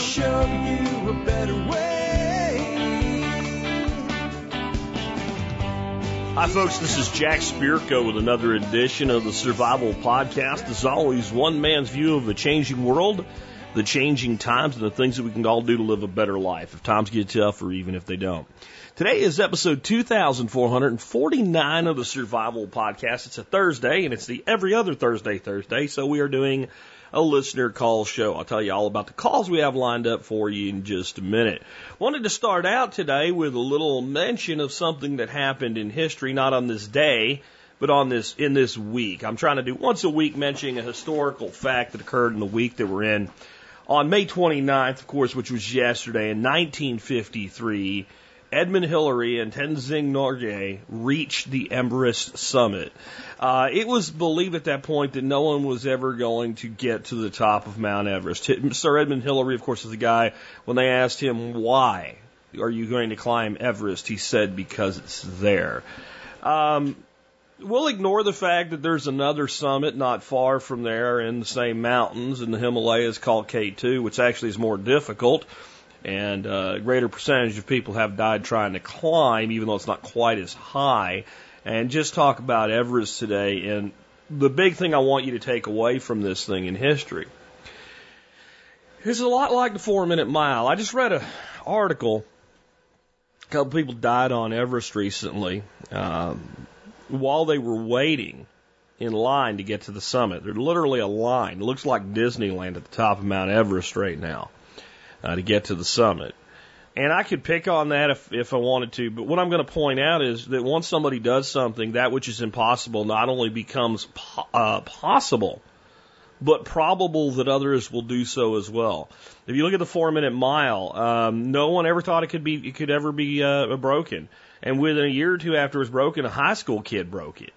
show you a better way. Hi, folks. This is Jack Spirko with another edition of the Survival Podcast. As always, one man's view of the changing world, the changing times, and the things that we can all do to live a better life if times get tough or even if they don't. Today is episode 2449 of the Survival Podcast. It's a Thursday, and it's the every other Thursday Thursday, so we are doing a listener call show. I'll tell you all about the calls we have lined up for you in just a minute. Wanted to start out today with a little mention of something that happened in history, not on this day, but on this in this week. I'm trying to do once a week mentioning a historical fact that occurred in the week that we're in. On May 29th, of course, which was yesterday in 1953, Edmund Hillary and Tenzing Norgay reached the Everest summit. Uh, it was believed at that point that no one was ever going to get to the top of Mount Everest. Sir Edmund Hillary, of course, is the guy, when they asked him, why are you going to climb Everest? He said, because it's there. Um, we'll ignore the fact that there's another summit not far from there in the same mountains in the Himalayas called K2, which actually is more difficult and uh, a greater percentage of people have died trying to climb, even though it's not quite as high. And just talk about Everest today. And the big thing I want you to take away from this thing in history is a lot like the four minute mile. I just read an article. A couple people died on Everest recently um, while they were waiting in line to get to the summit. There's literally a line. It looks like Disneyland at the top of Mount Everest right now uh, to get to the summit. And I could pick on that if, if I wanted to, but what I'm going to point out is that once somebody does something, that which is impossible not only becomes po- uh, possible, but probable that others will do so as well. If you look at the four minute mile, um, no one ever thought it could be it could ever be uh, broken, and within a year or two after it was broken, a high school kid broke it.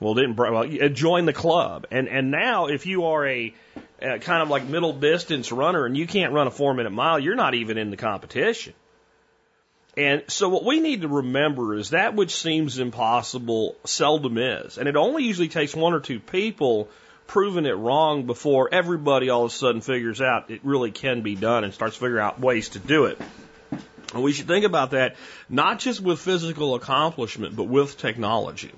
Well, didn't well, join the club, and and now if you are a uh, kind of like middle distance runner and you can't run a four minute mile, you're not even in the competition. And so what we need to remember is that which seems impossible seldom is. And it only usually takes one or two people proving it wrong before everybody all of a sudden figures out it really can be done and starts figuring out ways to do it. And we should think about that not just with physical accomplishment, but with technology.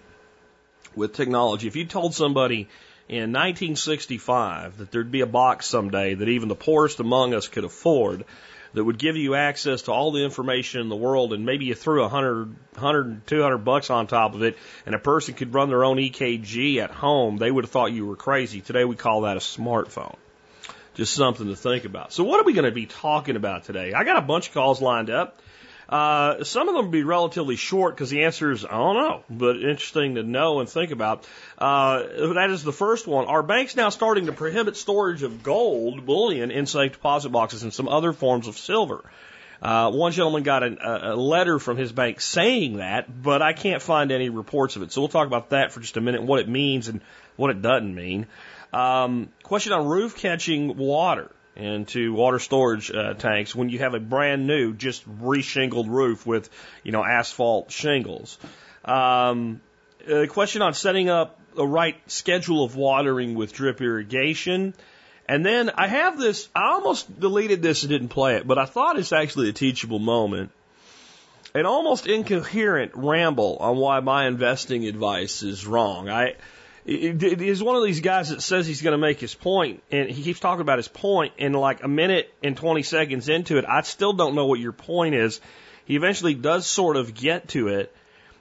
With technology. If you told somebody in 1965 that there'd be a box someday that even the poorest among us could afford that would give you access to all the information in the world and maybe you threw a hundred, hundred, two hundred bucks on top of it and a person could run their own EKG at home, they would have thought you were crazy. Today we call that a smartphone. Just something to think about. So what are we going to be talking about today? I got a bunch of calls lined up. Uh, some of them will be relatively short because the answer is, I don't know, but interesting to know and think about. Uh, that is the first one. Are banks now starting to prohibit storage of gold, bullion, in safe deposit boxes and some other forms of silver? Uh, one gentleman got a, a letter from his bank saying that, but I can't find any reports of it. So we'll talk about that for just a minute, what it means and what it doesn't mean. Um, question on roof catching water into water storage uh, tanks when you have a brand new, just reshingled roof with, you know, asphalt shingles. Um, a question on setting up the right schedule of watering with drip irrigation. And then I have this, I almost deleted this and didn't play it, but I thought it's actually a teachable moment. An almost incoherent ramble on why my investing advice is wrong. I, he's one of these guys that says he's going to make his point, and he keeps talking about his point, and like a minute and 20 seconds into it, I still don't know what your point is. He eventually does sort of get to it,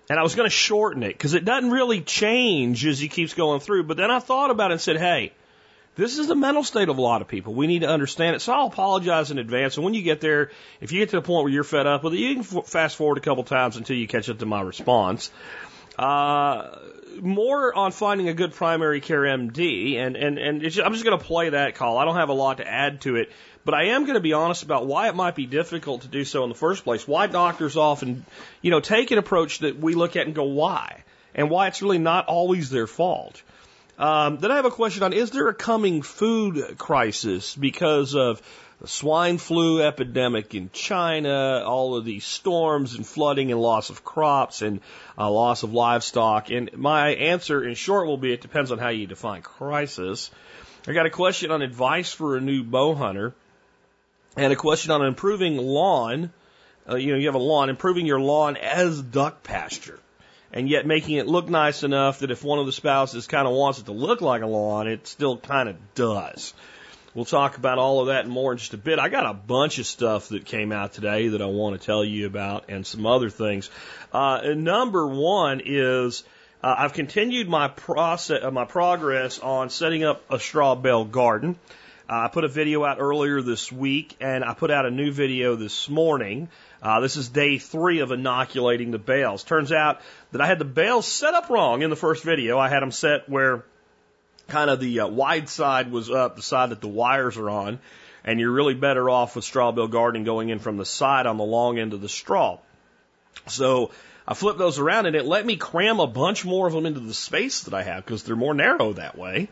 and I was going to shorten it because it doesn't really change as he keeps going through. But then I thought about it and said, hey, this is the mental state of a lot of people. We need to understand it. So I'll apologize in advance. And when you get there, if you get to the point where you're fed up with it, you can fast forward a couple times until you catch up to my response. Uh, more on finding a good primary care MD, and and and just, I'm just going to play that call. I don't have a lot to add to it, but I am going to be honest about why it might be difficult to do so in the first place. Why doctors often, you know, take an approach that we look at and go, why, and why it's really not always their fault. Um, then I have a question on: Is there a coming food crisis because of the swine flu epidemic in China, all of these storms and flooding and loss of crops and uh, loss of livestock. And my answer in short will be it depends on how you define crisis. I got a question on advice for a new bow hunter. and a question on improving lawn. Uh, you know, you have a lawn, improving your lawn as duck pasture, and yet making it look nice enough that if one of the spouses kind of wants it to look like a lawn, it still kind of does. We'll talk about all of that and more in just a bit. I got a bunch of stuff that came out today that I want to tell you about and some other things. Uh, number one is uh, I've continued my process, uh, my progress on setting up a straw bale garden. Uh, I put a video out earlier this week, and I put out a new video this morning. Uh, this is day three of inoculating the bales. Turns out that I had the bales set up wrong in the first video. I had them set where kind of the uh, wide side was up, the side that the wires are on, and you're really better off with straw bale gardening going in from the side on the long end of the straw. So I flipped those around and it let me cram a bunch more of them into the space that I have because they're more narrow that way.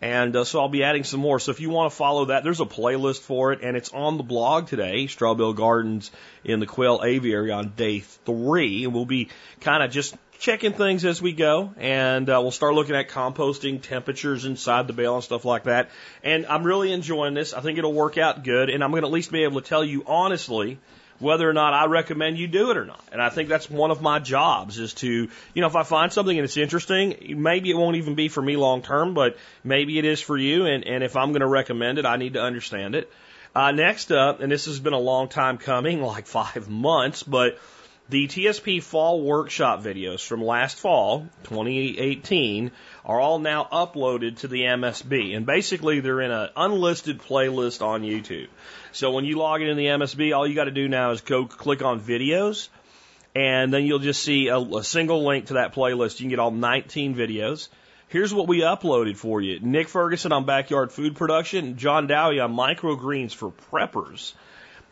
And uh, so I'll be adding some more. So if you want to follow that, there's a playlist for it, and it's on the blog today, Straw Bale Gardens in the Quail Aviary on day three. And we'll be kind of just checking things as we go, and uh, we'll start looking at composting temperatures inside the bale and stuff like that. And I'm really enjoying this. I think it'll work out good, and I'm going to at least be able to tell you honestly whether or not I recommend you do it or not. And I think that's one of my jobs is to, you know, if I find something and it's interesting, maybe it won't even be for me long term, but maybe it is for you. And, and if I'm going to recommend it, I need to understand it. Uh, next up, and this has been a long time coming, like five months, but the TSP fall workshop videos from last fall, 2018, are all now uploaded to the MSB. And basically, they're in an unlisted playlist on YouTube. So when you log in in the MSB, all you got to do now is go click on videos, and then you'll just see a, a single link to that playlist. You can get all 19 videos. Here's what we uploaded for you. Nick Ferguson on backyard food production, John Dowie on microgreens for preppers.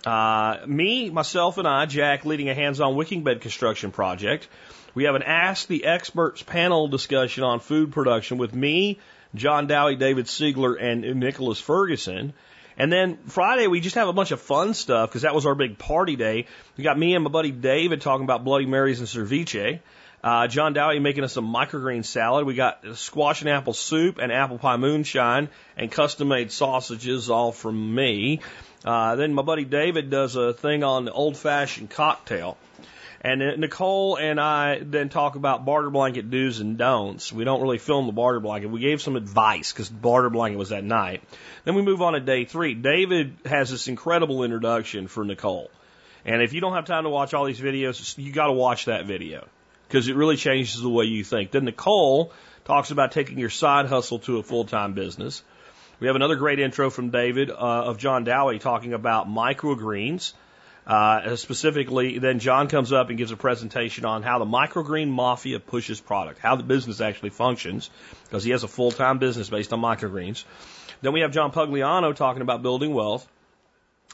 Uh, me, myself, and I, Jack, leading a hands-on wicking bed construction project. We have an Ask the Experts panel discussion on food production with me, John Dowie, David Siegler, and Nicholas Ferguson. And then Friday, we just have a bunch of fun stuff because that was our big party day. We got me and my buddy David talking about Bloody Marys and ceviche. Uh, John Dowie making us a microgreen salad. We got squash and apple soup and apple pie moonshine and custom made sausages all from me. Uh, then my buddy David does a thing on the old fashioned cocktail. And Nicole and I then talk about barter blanket do's and don'ts. We don't really film the barter blanket. We gave some advice because barter blanket was that night. Then we move on to day three. David has this incredible introduction for Nicole. And if you don't have time to watch all these videos, you got to watch that video because it really changes the way you think. Then Nicole talks about taking your side hustle to a full time business. We have another great intro from David uh, of John Dowie talking about microgreens uh, specifically, then John comes up and gives a presentation on how the microgreen mafia pushes product, how the business actually functions, because he has a full time business based on microgreens. Then we have John Pugliano talking about building wealth.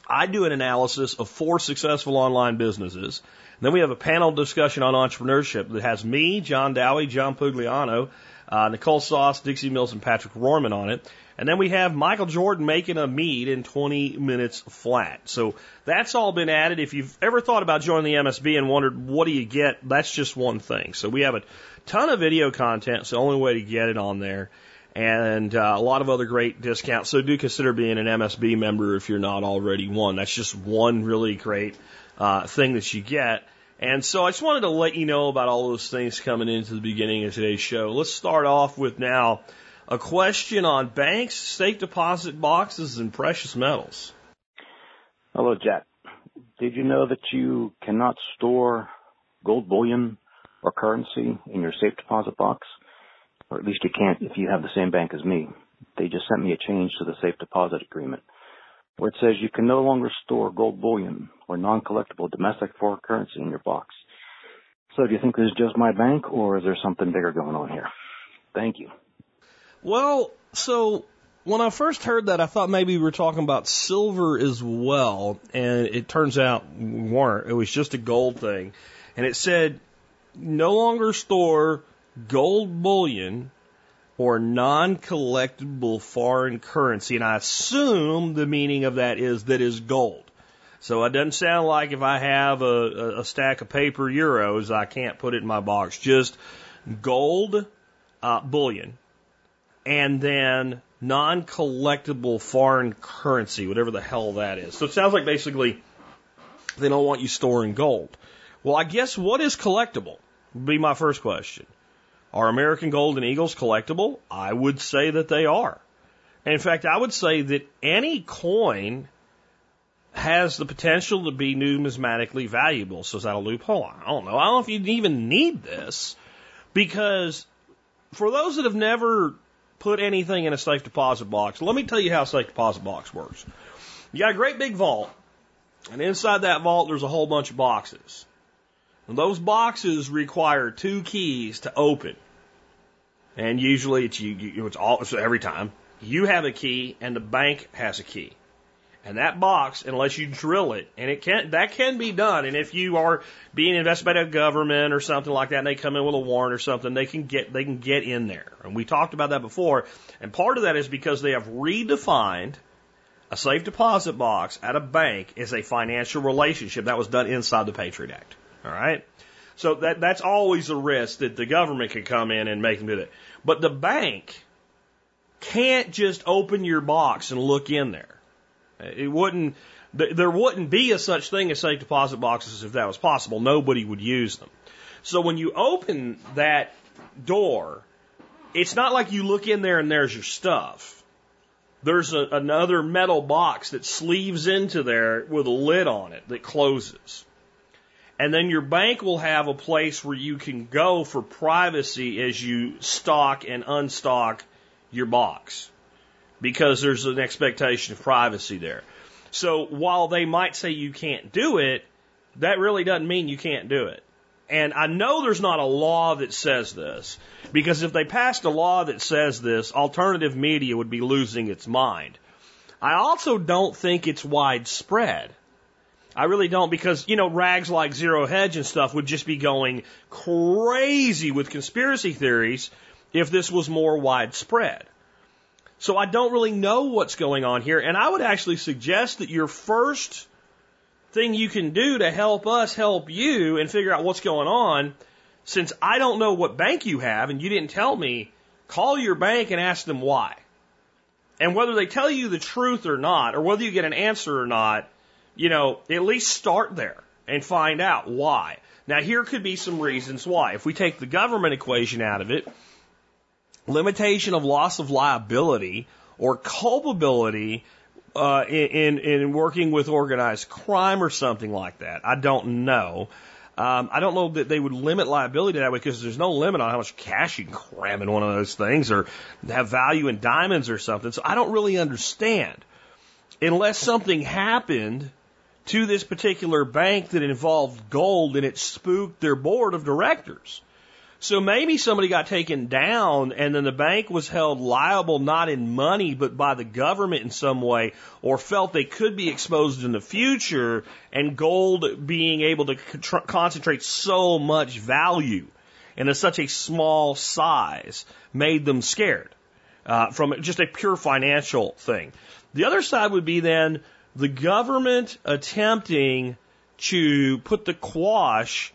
I do an analysis of four successful online businesses. Then we have a panel discussion on entrepreneurship that has me, John Dowie, John Pugliano, uh, Nicole Sauce, Dixie Mills, and Patrick Rorman on it. And then we have Michael Jordan making a mead in 20 minutes flat. So that's all been added. If you've ever thought about joining the MSB and wondered what do you get, that's just one thing. So we have a ton of video content. It's the only way to get it on there. And uh, a lot of other great discounts. So do consider being an MSB member if you're not already one. That's just one really great uh, thing that you get. And so I just wanted to let you know about all those things coming into the beginning of today's show. Let's start off with now a question on banks, safe deposit boxes, and precious metals. Hello, Jack. Did you know that you cannot store gold bullion or currency in your safe deposit box? Or at least you can't if you have the same bank as me. They just sent me a change to the safe deposit agreement where it says you can no longer store gold bullion or non-collectible domestic foreign currency in your box. So do you think this is just my bank or is there something bigger going on here? Thank you. Well, so when I first heard that, I thought maybe we were talking about silver as well, and it turns out we weren't. It was just a gold thing. And it said no longer store gold bullion or non collectible foreign currency. And I assume the meaning of that is that is gold. So it doesn't sound like if I have a, a stack of paper euros, I can't put it in my box. Just gold uh, bullion and then non-collectible foreign currency, whatever the hell that is. So it sounds like basically they don't want you storing gold. Well, I guess what is collectible? Would be my first question. Are American Golden Eagles collectible? I would say that they are. And in fact, I would say that any coin has the potential to be numismatically valuable. So is that a loophole? I don't know. I don't know if you even need this because for those that have never put anything in a safe deposit box, let me tell you how a safe deposit box works. You got a great big vault, and inside that vault there's a whole bunch of boxes. And those boxes require two keys to open. And usually it's you, you it's all every time you have a key and the bank has a key. And that box, unless you drill it, and it can that can be done. And if you are being invested by a government or something like that, and they come in with a warrant or something, they can get they can get in there. And we talked about that before. And part of that is because they have redefined a safe deposit box at a bank as a financial relationship that was done inside the Patriot Act. All right. So that that's always a risk that the government can come in and make them do that. But the bank can't just open your box and look in there. It wouldn't, there wouldn't be a such thing as safe deposit boxes if that was possible. Nobody would use them. So when you open that door, it's not like you look in there and there's your stuff. There's a, another metal box that sleeves into there with a lid on it that closes. And then your bank will have a place where you can go for privacy as you stock and unstock your box because there's an expectation of privacy there. So while they might say you can't do it, that really doesn't mean you can't do it. And I know there's not a law that says this, because if they passed a law that says this, alternative media would be losing its mind. I also don't think it's widespread. I really don't because, you know, rags like Zero Hedge and stuff would just be going crazy with conspiracy theories if this was more widespread. So I don't really know what's going on here. And I would actually suggest that your first thing you can do to help us help you and figure out what's going on, since I don't know what bank you have and you didn't tell me, call your bank and ask them why. And whether they tell you the truth or not, or whether you get an answer or not, you know, at least start there and find out why. Now, here could be some reasons why. If we take the government equation out of it, limitation of loss of liability or culpability uh, in, in working with organized crime or something like that. I don't know. Um, I don't know that they would limit liability that way because there's no limit on how much cash you can cram in one of those things or have value in diamonds or something. So I don't really understand. Unless something happened to this particular bank that involved gold and it spooked their board of directors. So maybe somebody got taken down and then the bank was held liable not in money but by the government in some way or felt they could be exposed in the future and gold being able to concentrate so much value and in such a small size made them scared uh, from just a pure financial thing. The other side would be then the government attempting to put the quash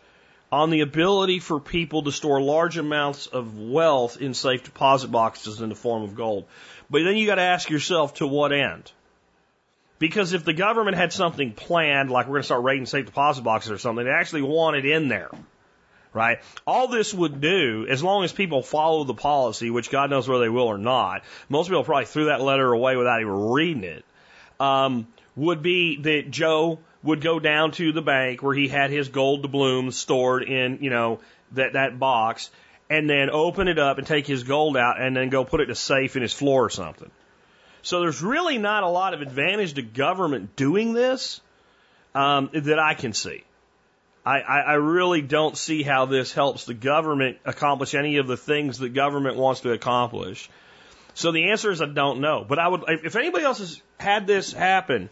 on the ability for people to store large amounts of wealth in safe deposit boxes in the form of gold. But then you got to ask yourself to what end? Because if the government had something planned, like we're going to start raiding safe deposit boxes or something, they actually want it in there, right? All this would do, as long as people follow the policy, which God knows whether they will or not, most people probably threw that letter away without even reading it, um, would be that Joe would go down to the bank where he had his gold doubloons stored in, you know, that, that box and then open it up and take his gold out and then go put it in a safe in his floor or something. So there's really not a lot of advantage to government doing this um, that I can see. I, I, I really don't see how this helps the government accomplish any of the things that government wants to accomplish. So the answer is I don't know. But I would, if anybody else has had this happen,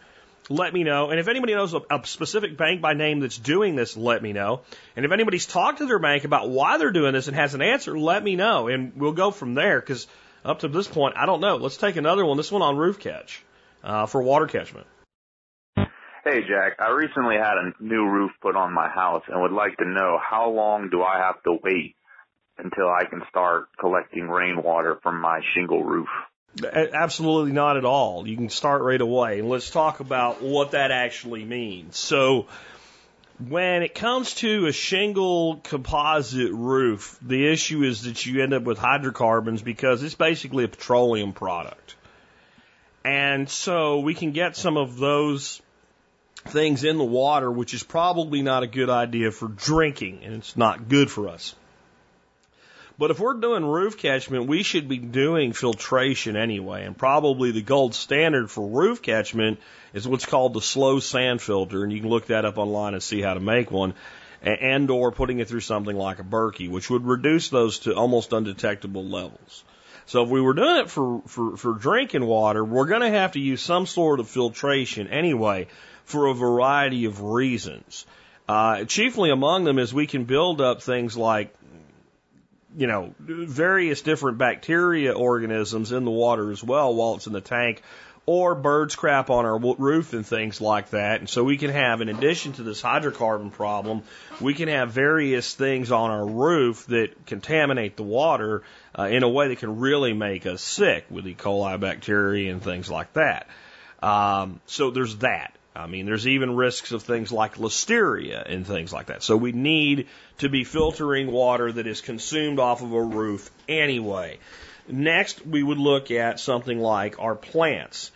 let me know. And if anybody knows a, a, specific bank by name that's doing this, let me know. And if anybody's talked to their bank about why they're doing this and has an answer, let me know. And we'll go from there because up to this point, I don't know. Let's take another one. This one on roof catch uh, for water catchment. Hey, Jack. I recently had a new roof put on my house and would like to know how long do I have to wait until I can start collecting rainwater from my shingle roof? Absolutely not at all. You can start right away. And let's talk about what that actually means. So, when it comes to a shingle composite roof, the issue is that you end up with hydrocarbons because it's basically a petroleum product. And so we can get some of those things in the water, which is probably not a good idea for drinking, and it's not good for us. But if we're doing roof catchment, we should be doing filtration anyway. And probably the gold standard for roof catchment is what's called the slow sand filter. And you can look that up online and see how to make one. And or putting it through something like a Berkey, which would reduce those to almost undetectable levels. So if we were doing it for, for, for drinking water, we're going to have to use some sort of filtration anyway for a variety of reasons. Uh, chiefly among them is we can build up things like you know, various different bacteria organisms in the water as well while it's in the tank, or birds crap on our roof and things like that. And so we can have, in addition to this hydrocarbon problem, we can have various things on our roof that contaminate the water uh, in a way that can really make us sick with E. coli bacteria and things like that. Um, so there's that. I mean, there's even risks of things like listeria and things like that. So we need to be filtering water that is consumed off of a roof anyway. Next, we would look at something like our plants.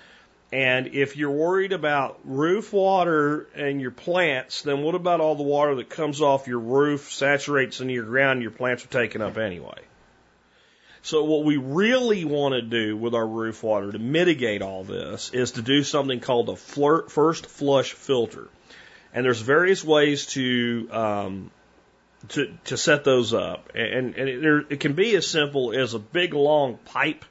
And if you're worried about roof water and your plants, then what about all the water that comes off your roof, saturates into your ground, and your plants are taking up anyway? So what we really want to do with our roof water to mitigate all this is to do something called a first flush filter. And there's various ways to um, to to set those up, and and it, it can be as simple as a big long pipe,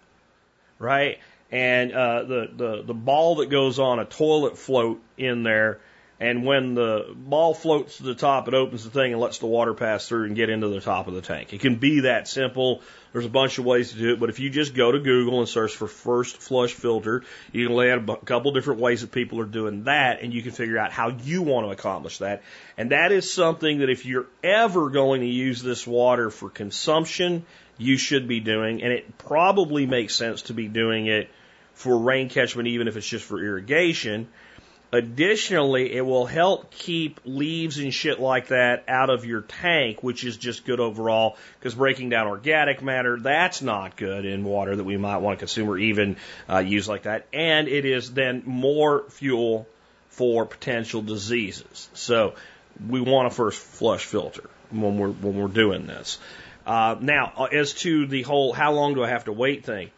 right? And uh, the the the ball that goes on a toilet float in there and when the ball floats to the top, it opens the thing and lets the water pass through and get into the top of the tank. It can be that simple. There's a bunch of ways to do it, but if you just go to Google and search for first flush filter, you can lay out a couple different ways that people are doing that, and you can figure out how you want to accomplish that. And that is something that if you're ever going to use this water for consumption, you should be doing, and it probably makes sense to be doing it for rain catchment, even if it's just for irrigation Additionally, it will help keep leaves and shit like that out of your tank, which is just good overall because breaking down organic matter, that's not good in water that we might want to consume or even uh, use like that. And it is then more fuel for potential diseases. So we want a first flush filter when we're, when we're doing this. Uh, now, uh, as to the whole how long do I have to wait thing,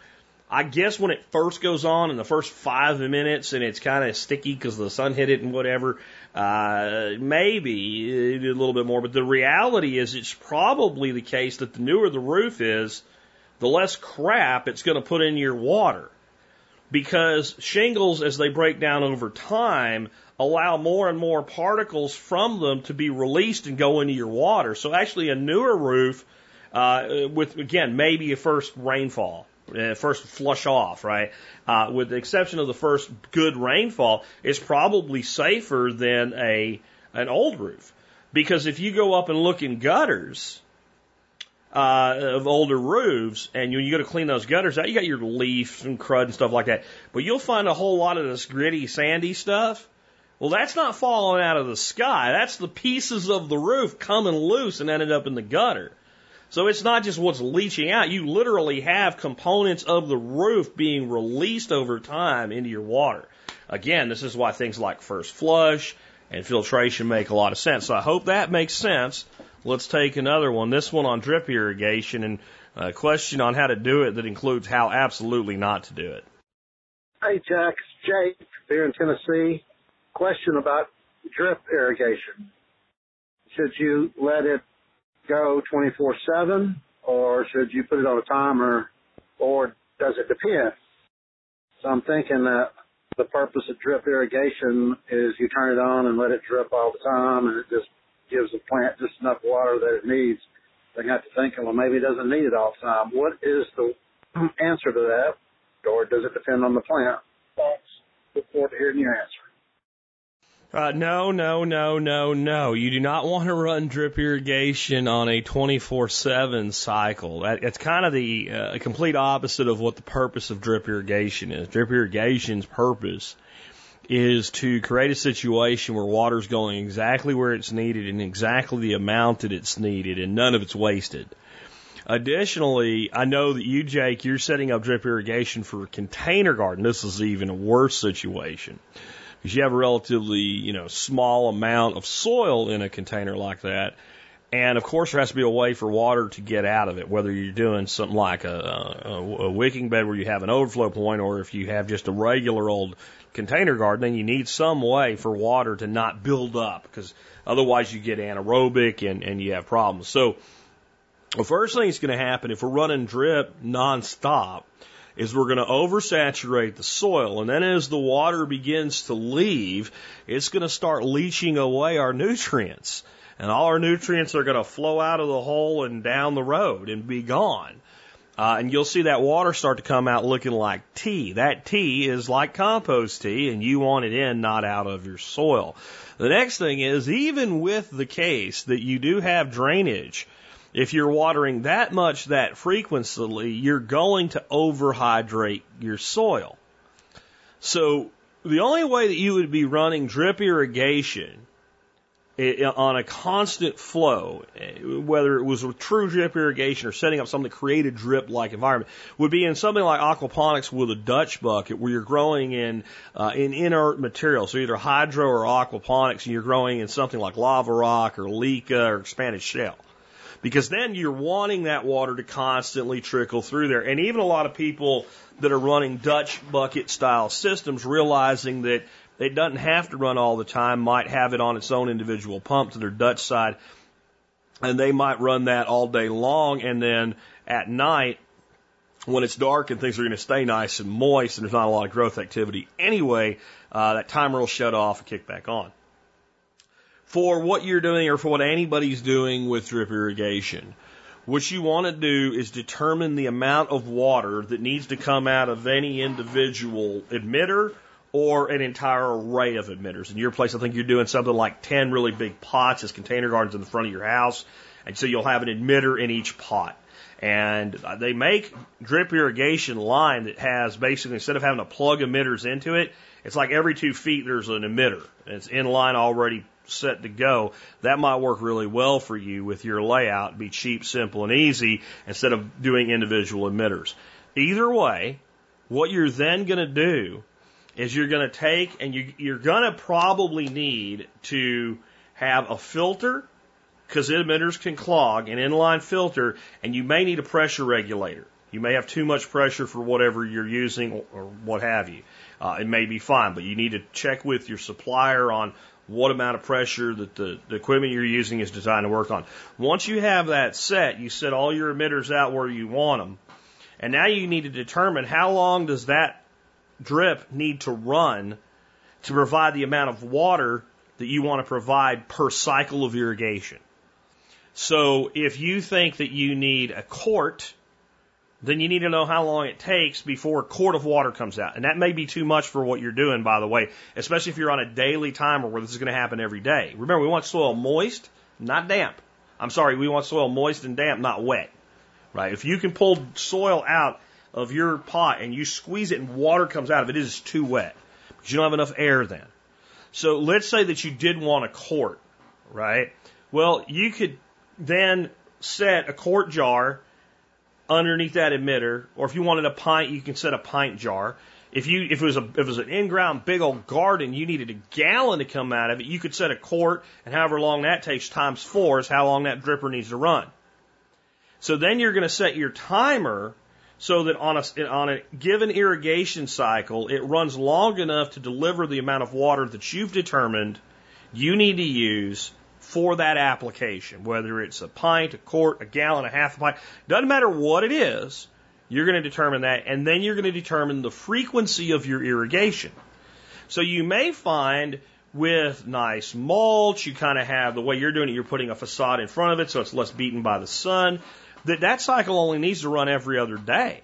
I guess when it first goes on in the first five minutes and it's kind of sticky because the sun hit it and whatever, uh, maybe a little bit more. But the reality is it's probably the case that the newer the roof is, the less crap it's going to put in your water. Because shingles, as they break down over time, allow more and more particles from them to be released and go into your water. So actually a newer roof, uh, with again, maybe a first rainfall uh, first flush off, right? Uh, with the exception of the first good rainfall, it's probably safer than a an old roof because if you go up and look in gutters uh, of older roofs, and you, you go to clean those gutters out, you got your leaves and crud and stuff like that, but you'll find a whole lot of this gritty, sandy stuff. Well, that's not falling out of the sky. That's the pieces of the roof coming loose and ended up in the gutter. So it's not just what's leaching out. You literally have components of the roof being released over time into your water. Again, this is why things like first flush and filtration make a lot of sense. So I hope that makes sense. Let's take another one. This one on drip irrigation and a question on how to do it that includes how absolutely not to do it. Hey, Jack. It's Jake here in Tennessee. Question about drip irrigation. Should you let it go 24/7, or should you put it on a timer, or does it depend? So I'm thinking that the purpose of drip irrigation is you turn it on and let it drip all the time, and it just gives the plant just enough water that it needs. They have to think, well, maybe it doesn't need it all the time. What is the answer to that, or does it depend on the plant? Thanks. Look forward to hearing your answer. Uh, no, no, no, no, no. You do not want to run drip irrigation on a 24-7 cycle. That, it's kind of the uh, complete opposite of what the purpose of drip irrigation is. Drip irrigation's purpose is to create a situation where water's going exactly where it's needed and exactly the amount that it's needed and none of it's wasted. Additionally, I know that you, Jake, you're setting up drip irrigation for a container garden. This is even a worse situation because you have a relatively, you know, small amount of soil in a container like that. And of course, there has to be a way for water to get out of it, whether you're doing something like a, a, a wicking bed where you have an overflow point, or if you have just a regular old container garden, then you need some way for water to not build up, because otherwise you get anaerobic and, and you have problems. So, the first thing that's going to happen if we're running drip nonstop is we're going to oversaturate the soil. And then as the water begins to leave, it's going to start leaching away our nutrients. And all our nutrients are going to flow out of the hole and down the road and be gone. Uh, and you'll see that water start to come out looking like tea. That tea is like compost tea, and you want it in, not out of your soil. The next thing is, even with the case that you do have drainage, if you're watering that much that frequently, you're going to overhydrate your soil. So the only way that you would be running drip irrigation on a constant flow, whether it was true drip irrigation or setting up something to create a drip like environment, would be in something like aquaponics with a Dutch bucket where you're growing in uh, in inert material, so either hydro or aquaponics, and you're growing in something like lava rock or leca or expanded shell because then you're wanting that water to constantly trickle through there. And even a lot of people that are running Dutch bucket style systems realizing that it doesn't have to run all the time, might have it on its own individual pump to their Dutch side, and they might run that all day long, and then at night, when it's dark and things are going to stay nice and moist and there's not a lot of growth activity anyway, uh, that timer will shut off and kick back on for what you're doing or for what anybody's doing with drip irrigation. What you want to do is determine the amount of water that needs to come out of any individual emitter or an entire array of emitters. In your place, I think you're doing something like 10 really big pots as container gardens in the front of your house. And so you'll have an emitter in each pot. And uh, they make drip irrigation line that has basically, instead of having to plug emitters into it, it's like every two feet there's an emitter. It's in line already set to go, that might work really well for you with your layout, be cheap, simple, and easy instead of doing individual emitters. Either way, what you're then going to do is you're going to take and you, you're going to probably need to have a filter because emitters can clog, an inline filter, and you may need a pressure regulator. You may have too much pressure for whatever you're using or, or what have you. Uh, it may be fine, but you need to check with your supplier on what amount of pressure that the, the equipment you're using is designed to work on. Once you have that set, you set all your emitters out where you want them. And now you need to determine how long does that drip need to run to provide the amount of water that you want to provide per cycle of irrigation. So if you think that you need a quart then you need to know how long it takes before a quart of water comes out. And that may be too much for what you're doing, by the way, especially if you're on a daily timer where this is going to happen every day. Remember, we want soil moist, not damp. I'm sorry, we want soil moist and damp, not wet. Right? If you can pull soil out of your pot and you squeeze it and water comes out of it, it is too wet because you don't have enough air then. So let's say that you did want a quart, right? Well, you could then set a quart jar underneath that emitter, or if you wanted a pint, you can set a pint jar. If you if it was a if it was an in-ground big old garden, you needed a gallon to come out of it. You could set a quart, and however long that takes times four is how long that dripper needs to run. So then you're going to set your timer so that on a on a given irrigation cycle, it runs long enough to deliver the amount of water that you've determined you need to use for that application, whether it's a pint, a quart, a gallon, a half a pint, doesn't matter what it is, you're going to determine that, and then you're going to determine the frequency of your irrigation. So you may find with nice mulch, you kind of have the way you're doing it, you're putting a facade in front of it so it's less beaten by the sun, that that cycle only needs to run every other day.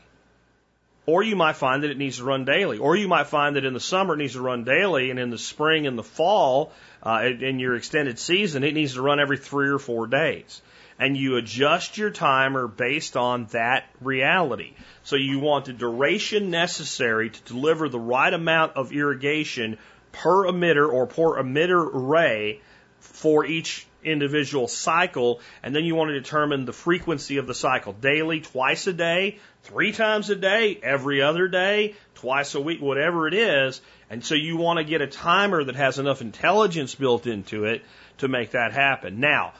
Or you might find that it needs to run daily. Or you might find that in the summer it needs to run daily, and in the spring and the fall, uh, in your extended season, it needs to run every three or four days. And you adjust your timer based on that reality. So you want the duration necessary to deliver the right amount of irrigation per emitter or per emitter array for each individual cycle, and then you want to determine the frequency of the cycle daily, twice a day, three times a day, every other day, twice a week, whatever it is. And so you want to get a timer that has enough intelligence built into it to make that happen. Now,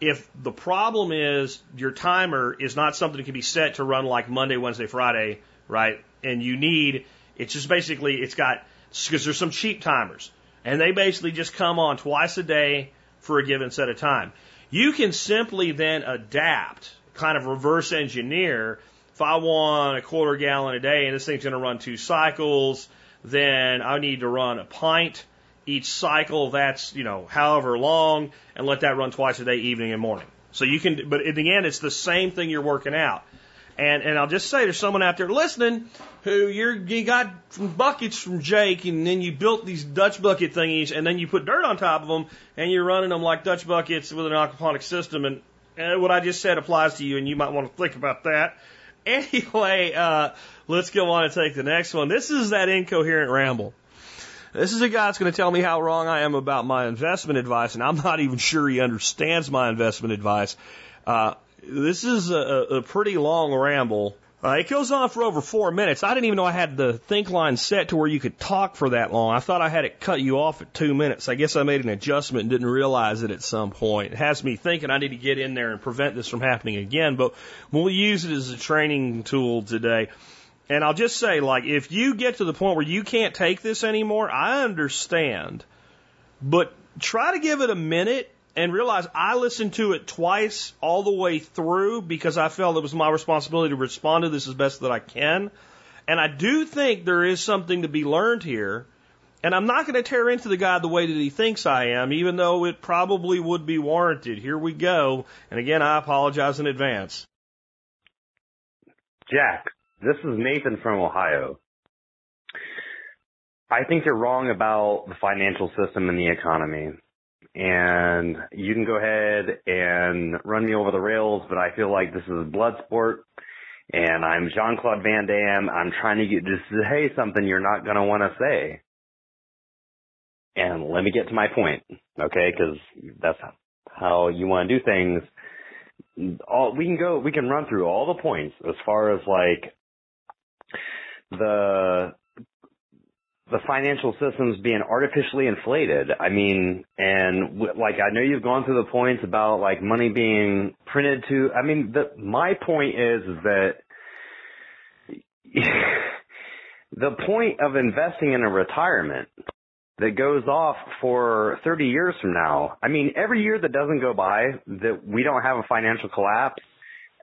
if the problem is your timer is not something that can be set to run like Monday, Wednesday, Friday, right? And you need, it's just basically, it's got, because there's some cheap timers. And they basically just come on twice a day for a given set of time. You can simply then adapt, kind of reverse engineer. If I want a quarter gallon a day and this thing's going to run two cycles, then I need to run a pint each cycle. That's, you know, however long and let that run twice a day, evening and morning. So you can, but in the end, it's the same thing you're working out. And, and I'll just say there's someone out there listening who you're, you got buckets from Jake and then you built these Dutch bucket thingies and then you put dirt on top of them and you're running them like Dutch buckets with an aquaponic system. And, and what I just said applies to you and you might want to think about that. Anyway, uh, let's go on and take the next one. This is that incoherent ramble. This is a guy that's going to tell me how wrong I am about my investment advice, and I'm not even sure he understands my investment advice. Uh, this is a, a pretty long ramble. Uh, it goes on for over four minutes. I didn't even know I had the think line set to where you could talk for that long. I thought I had it cut you off at two minutes. I guess I made an adjustment and didn't realize it at some point. It has me thinking I need to get in there and prevent this from happening again, but we'll use it as a training tool today. And I'll just say, like, if you get to the point where you can't take this anymore, I understand. But try to give it a minute and realize I listened to it twice all the way through because I felt it was my responsibility to respond to this as best that I can. And I do think there is something to be learned here. And I'm not going to tear into the guy the way that he thinks I am, even though it probably would be warranted. Here we go. And again, I apologize in advance. Jack, this is Nathan from Ohio. I think you're wrong about the financial system and the economy and you can go ahead and run me over the rails, but I feel like this is a blood sport and I'm Jean Claude Van Damme. I'm trying to get to say something you're not going to want to say. And let me get to my point, okay? Because that's how you want to do things. All we can go, we can run through all the points as far as like the the financial system's being artificially inflated. I mean, and like I know you've gone through the points about like money being printed to. I mean, the my point is, is that the point of investing in a retirement that goes off for 30 years from now. I mean, every year that doesn't go by that we don't have a financial collapse.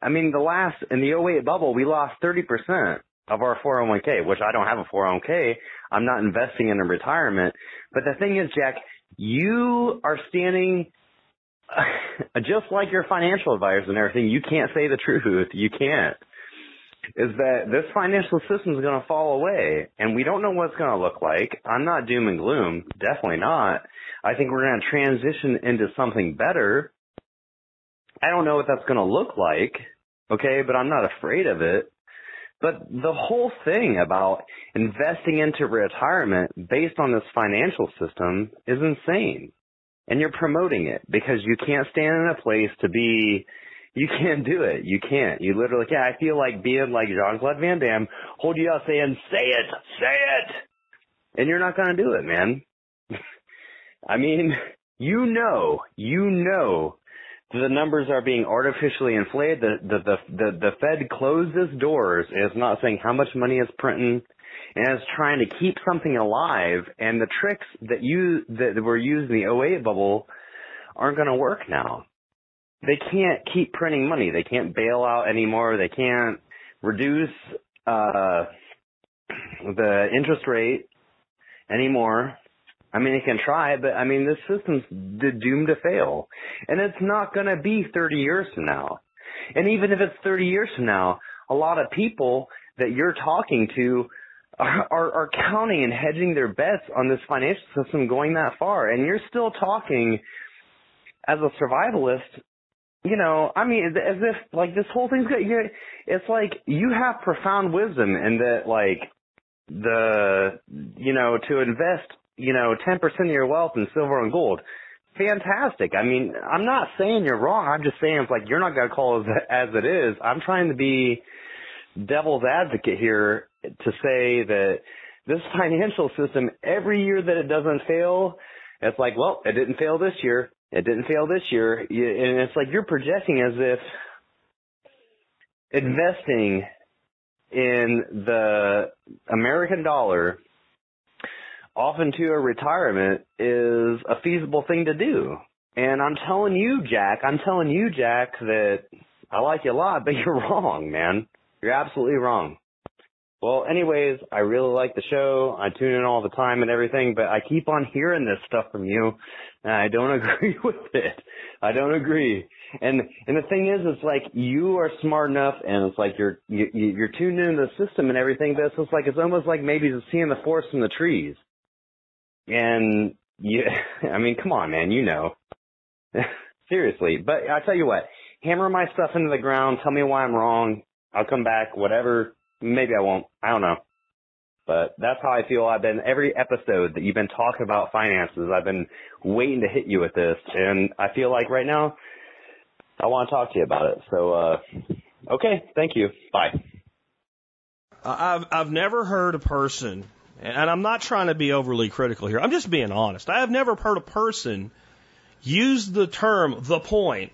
I mean, the last in the 08 bubble, we lost 30% of our 401k, which I don't have a 401k. I'm not investing in a retirement. But the thing is, Jack, you are standing just like your financial advisors and everything. You can't say the truth. You can't. Is that this financial system is going to fall away and we don't know what it's going to look like. I'm not doom and gloom. Definitely not. I think we're going to transition into something better. I don't know what that's going to look like. Okay. But I'm not afraid of it. But the whole thing about investing into retirement based on this financial system is insane. And you're promoting it because you can't stand in a place to be, you can't do it. You can't. You literally can't. I feel like being like Jean-Claude Van Damme, hold you up saying, say it, say it. And you're not going to do it, man. I mean, you know, you know the numbers are being artificially inflated. The, the, the, the, Fed closes doors is not saying how much money it's printing and is trying to keep something alive. And the tricks that you, that were used in the 08 bubble aren't going to work now. They can't keep printing money. They can't bail out anymore. They can't reduce, uh, the interest rate anymore. I mean, it can try, but I mean, this system's doomed to fail. And it's not going to be 30 years from now. And even if it's 30 years from now, a lot of people that you're talking to are, are, are counting and hedging their bets on this financial system going that far. And you're still talking as a survivalist, you know, I mean, as if like this whole thing's good. You, it's like you have profound wisdom and that like the, you know, to invest, you know, 10% of your wealth in silver and gold. Fantastic. I mean, I'm not saying you're wrong. I'm just saying it's like you're not going to call it as it is. I'm trying to be devil's advocate here to say that this financial system, every year that it doesn't fail, it's like, well, it didn't fail this year. It didn't fail this year. And it's like you're projecting as if investing in the American dollar off into a retirement is a feasible thing to do. And I'm telling you, Jack, I'm telling you, Jack, that I like you a lot, but you're wrong, man. You're absolutely wrong. Well, anyways, I really like the show. I tune in all the time and everything, but I keep on hearing this stuff from you, and I don't agree with it. I don't agree. And and the thing is, it's like you are smart enough, and it's like you're you, you're tuned into the system and everything. But it's just like it's almost like maybe seeing the forest from the trees. And you, I mean, come on, man, you know. Seriously. But I tell you what, hammer my stuff into the ground, tell me why I'm wrong. I'll come back, whatever. Maybe I won't. I don't know. But that's how I feel. I've been every episode that you've been talking about finances. I've been waiting to hit you with this, and I feel like right now I want to talk to you about it. So, uh, okay, thank you. Bye. I've I've never heard a person and I'm not trying to be overly critical here. I'm just being honest. I have never heard a person use the term the point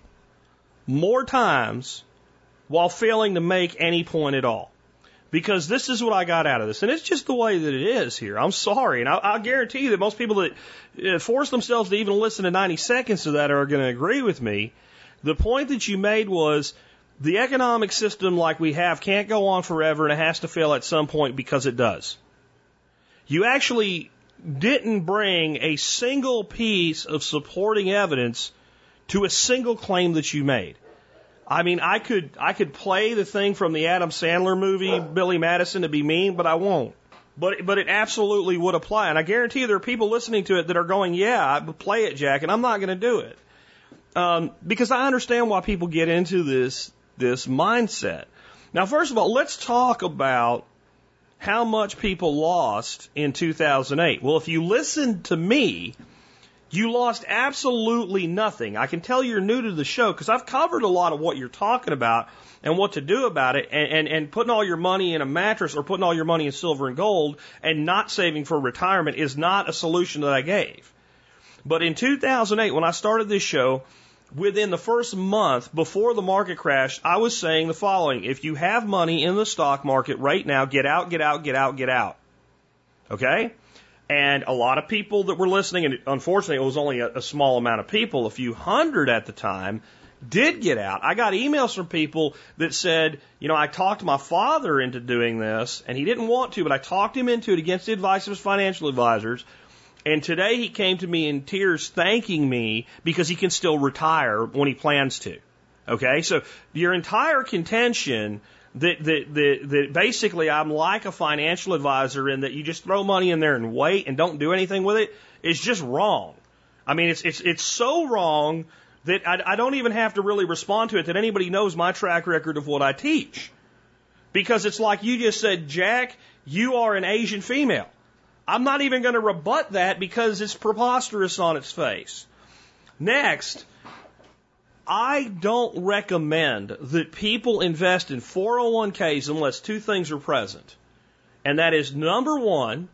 more times while failing to make any point at all. Because this is what I got out of this. And it's just the way that it is here. I'm sorry. And I, will guarantee you that most people that uh, force themselves to even listen to 90 seconds of that are going to agree with me. The point that you made was the economic system like we have can't go on forever and it has to fail at some point because it does you actually didn't bring a single piece of supporting evidence to a single claim that you made. I mean, I could I could play the thing from the Adam Sandler movie, Billy Madison, to be mean, but I won't. But but it absolutely would apply, and I guarantee you there are people listening to it that are going, "Yeah, play it, Jack," and I'm not going to do it um, because I understand why people get into this this mindset. Now, first of all, let's talk about how much people lost in 2008. Well, if you listen to me, you lost absolutely nothing. I can tell you're new to the show because I've covered a lot of what you're talking about and what to do about it and, and, and putting all your money in a mattress or putting all your money in silver and gold and not saving for retirement is not a solution that I gave. But in 2008, when I started this show, within the first month before the market crashed, I was saying the following. If you have money in the stock market right now, get out, get out, get out, get out. Okay? And a lot of people that were listening, and unfortunately it was only a, a small amount of people, a few hundred at the time, did get out. I got emails from people that said, you know, I talked my father into doing this, and he didn't want to, but I talked him into it against the advice of his financial advisors. And today he came to me in tears thanking me because he can still retire when he plans to. Okay, so your entire contention that, that, that, that basically I'm like a financial advisor in that you just throw money in there and wait and don't do anything with it is just wrong. I mean, it's, it's, it's so wrong that I, I don't even have to really respond to it that anybody knows my track record of what I teach. Because it's like you just said, Jack, you are an Asian female. I'm not even going to rebut that because it's preposterous on its face. Next, I don't recommend that people invest in 401ks unless two things are present. And that is number one,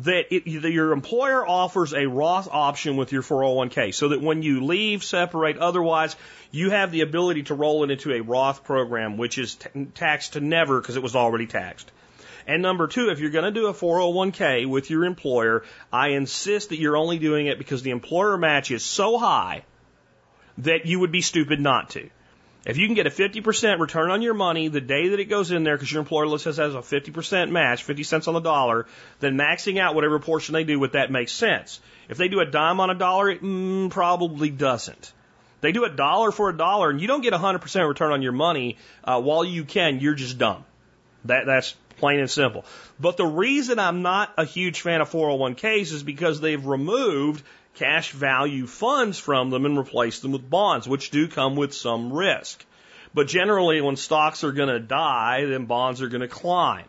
that, it, that your employer offers a Roth option with your 401k so that when you leave, separate, otherwise, you have the ability to roll it into a Roth program, which is t- taxed to never because it was already taxed. And number two, if you're going to do a 401k with your employer, I insist that you're only doing it because the employer match is so high that you would be stupid not to. If you can get a 50% return on your money the day that it goes in there because your employer lists as a 50% match, 50 cents on the dollar, then maxing out whatever portion they do with that makes sense. If they do a dime on a dollar, it mm, probably doesn't. They do a dollar for a dollar and you don't get a 100% return on your money uh, while you can, you're just dumb. That, that's plain and simple. But the reason I'm not a huge fan of 401ks is because they've removed cash value funds from them and replaced them with bonds, which do come with some risk. But generally, when stocks are going to die, then bonds are going to climb.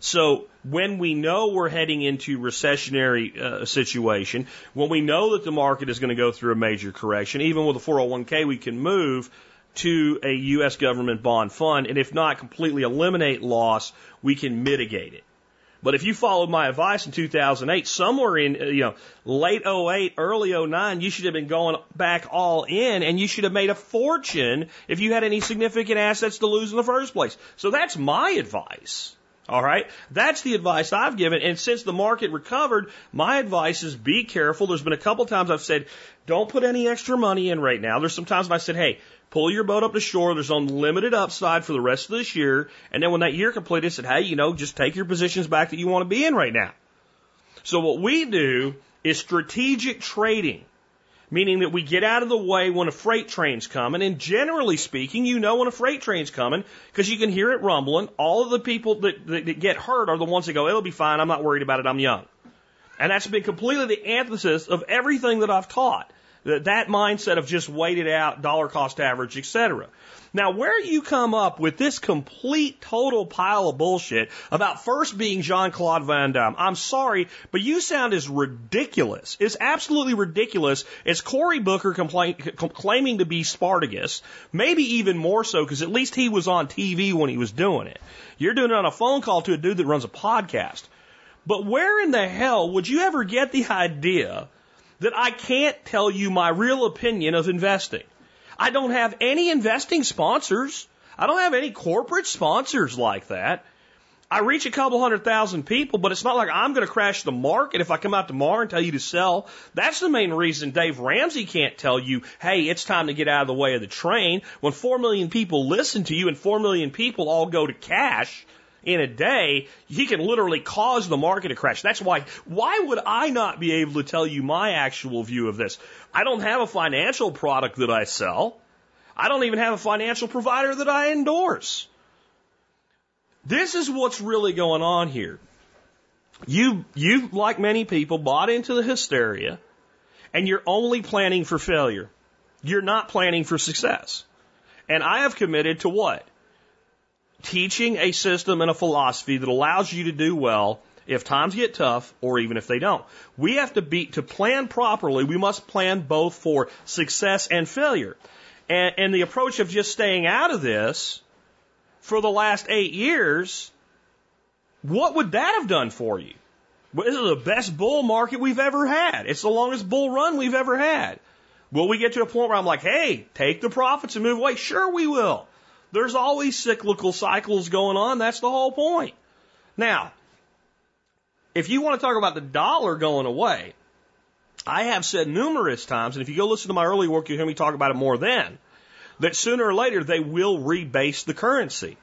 So when we know we're heading into recessionary uh, situation, when we know that the market is going to go through a major correction, even with a 401k, we can move to a U.S. government bond fund, and if not completely eliminate loss, we can mitigate it. But if you followed my advice in 2008, somewhere in uh, you know late 08, early 09, you should have been going back all in, and you should have made a fortune if you had any significant assets to lose in the first place. So that's my advice. All right. That's the advice I've given. And since the market recovered, my advice is be careful. There's been a couple times I've said, don't put any extra money in right now. There's some times I've said, hey, pull your boat up to shore. There's unlimited upside for the rest of this year. And then when that year completed, I said, hey, you know, just take your positions back that you want to be in right now. So what we do is strategic trading meaning that we get out of the way when a freight train's coming. And generally speaking, you know when a freight train's coming because you can hear it rumbling. All of the people that, that, that get hurt are the ones that go, it'll be fine. I'm not worried about it. I'm young. And that's been completely the antithesis of everything that I've taught. That, mindset of just it out, dollar cost average, etc. Now, where you come up with this complete, total pile of bullshit about first being Jean Claude Van Damme, I'm sorry, but you sound as ridiculous, as absolutely ridiculous as Cory Booker claiming to be Spartacus, maybe even more so, because at least he was on TV when he was doing it. You're doing it on a phone call to a dude that runs a podcast. But where in the hell would you ever get the idea that I can't tell you my real opinion of investing? I don't have any investing sponsors. I don't have any corporate sponsors like that. I reach a couple hundred thousand people, but it's not like I'm going to crash the market if I come out tomorrow and tell you to sell. That's the main reason Dave Ramsey can't tell you, hey, it's time to get out of the way of the train. When four million people listen to you and four million people all go to cash in a day, he can literally cause the market to crash. That's why, why would I not be able to tell you my actual view of this? I don't have a financial product that I sell. I don't even have a financial provider that I endorse. This is what's really going on here. You, you, like many people, bought into the hysteria and you're only planning for failure. You're not planning for success. And I have committed to what? Teaching a system and a philosophy that allows you to do well if times get tough or even if they don't. We have to be, to plan properly, we must plan both for success and failure. And, and the approach of just staying out of this for the last eight years, what would that have done for you? This is the best bull market we've ever had. It's the longest bull run we've ever had. Will we get to a point where I'm like, hey, take the profits and move away? Sure, we will. There's always cyclical cycles going on. That's the whole point. Now, if you want to talk about the dollar going away, I have said numerous times, and if you go listen to my early work, you'll hear me talk about it more then, that sooner or later they will rebase the currency.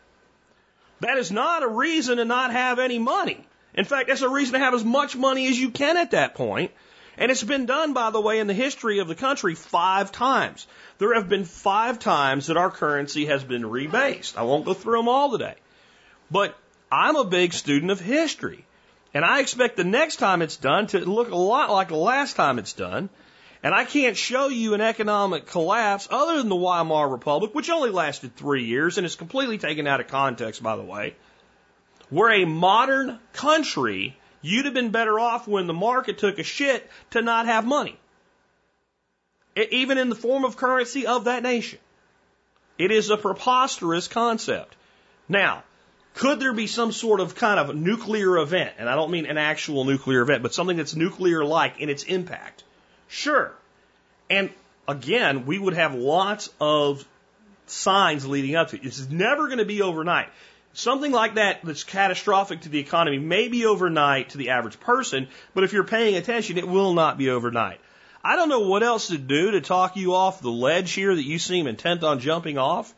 That is not a reason to not have any money. In fact, that's a reason to have as much money as you can at that point. And it's been done, by the way, in the history of the country five times. There have been five times that our currency has been rebased. I won't go through them all today. But I'm a big student of history. And I expect the next time it's done to look a lot like the last time it's done. And I can't show you an economic collapse other than the Weimar Republic, which only lasted three years and is completely taken out of context, by the way, where a modern country, you'd have been better off when the market took a shit to not have money. Even in the form of currency of that nation. It is a preposterous concept. Now, could there be some sort of kind of nuclear event? And I don't mean an actual nuclear event, but something that's nuclear like in its impact. Sure. And again, we would have lots of signs leading up to it. It's never going to be overnight. Something like that that's catastrophic to the economy may be overnight to the average person, but if you're paying attention, it will not be overnight. I don't know what else to do to talk you off the ledge here that you seem intent on jumping off.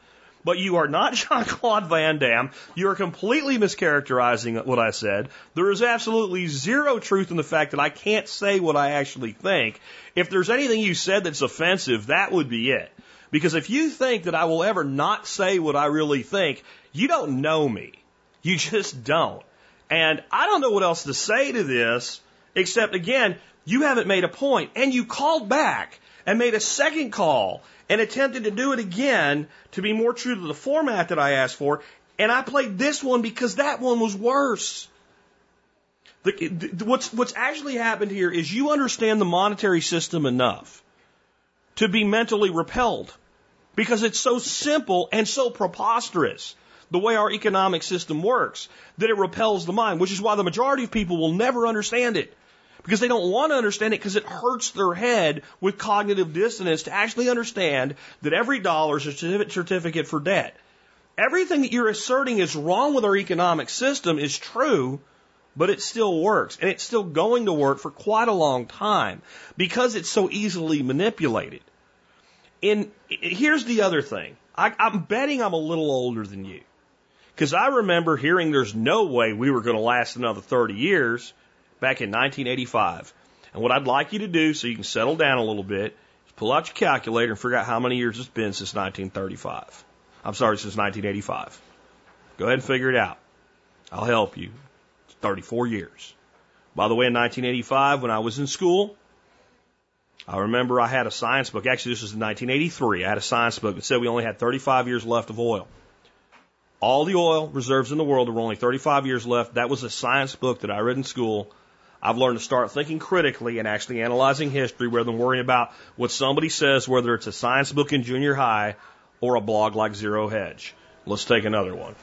But you are not Jean Claude Van Damme. You are completely mischaracterizing what I said. There is absolutely zero truth in the fact that I can't say what I actually think. If there's anything you said that's offensive, that would be it. Because if you think that I will ever not say what I really think, you don't know me. You just don't. And I don't know what else to say to this, except again, you haven't made a point, and you called back and made a second call and attempted to do it again to be more true to the format that I asked for, and I played this one because that one was worse. The, the, what's, what's actually happened here is you understand the monetary system enough to be mentally repelled because it's so simple and so preposterous the way our economic system works that it repels the mind, which is why the majority of people will never understand it because they don't want to understand it because it hurts their head with cognitive dissonance to actually understand that every dollar is a certificate for debt. Everything that you're asserting is wrong with our economic system is true, but it still works. And it's still going to work for quite a long time because it's so easily manipulated. And here's the other thing. I, I'm betting I'm a little older than you. Because I remember hearing there's no way we were going to last another 30 years back in 1985. And what I'd like you to do so you can settle down a little bit is pull out your calculator and figure out how many years it's been since 1935. I'm sorry, since 1985. Go ahead and figure it out. I'll help you. It's 34 years. By the way, in 1985, when I was in school, I remember I had a science book. Actually, this was in 1983. I had a science book that said we only had 35 years left of oil. All the oil reserves in the world, were only 35 years left. That was a science book that I read in school I've learned to start thinking critically and actually analyzing history rather than worrying about what somebody says, whether it's a science book in junior high or a blog like Zero Hedge. Let's take another one.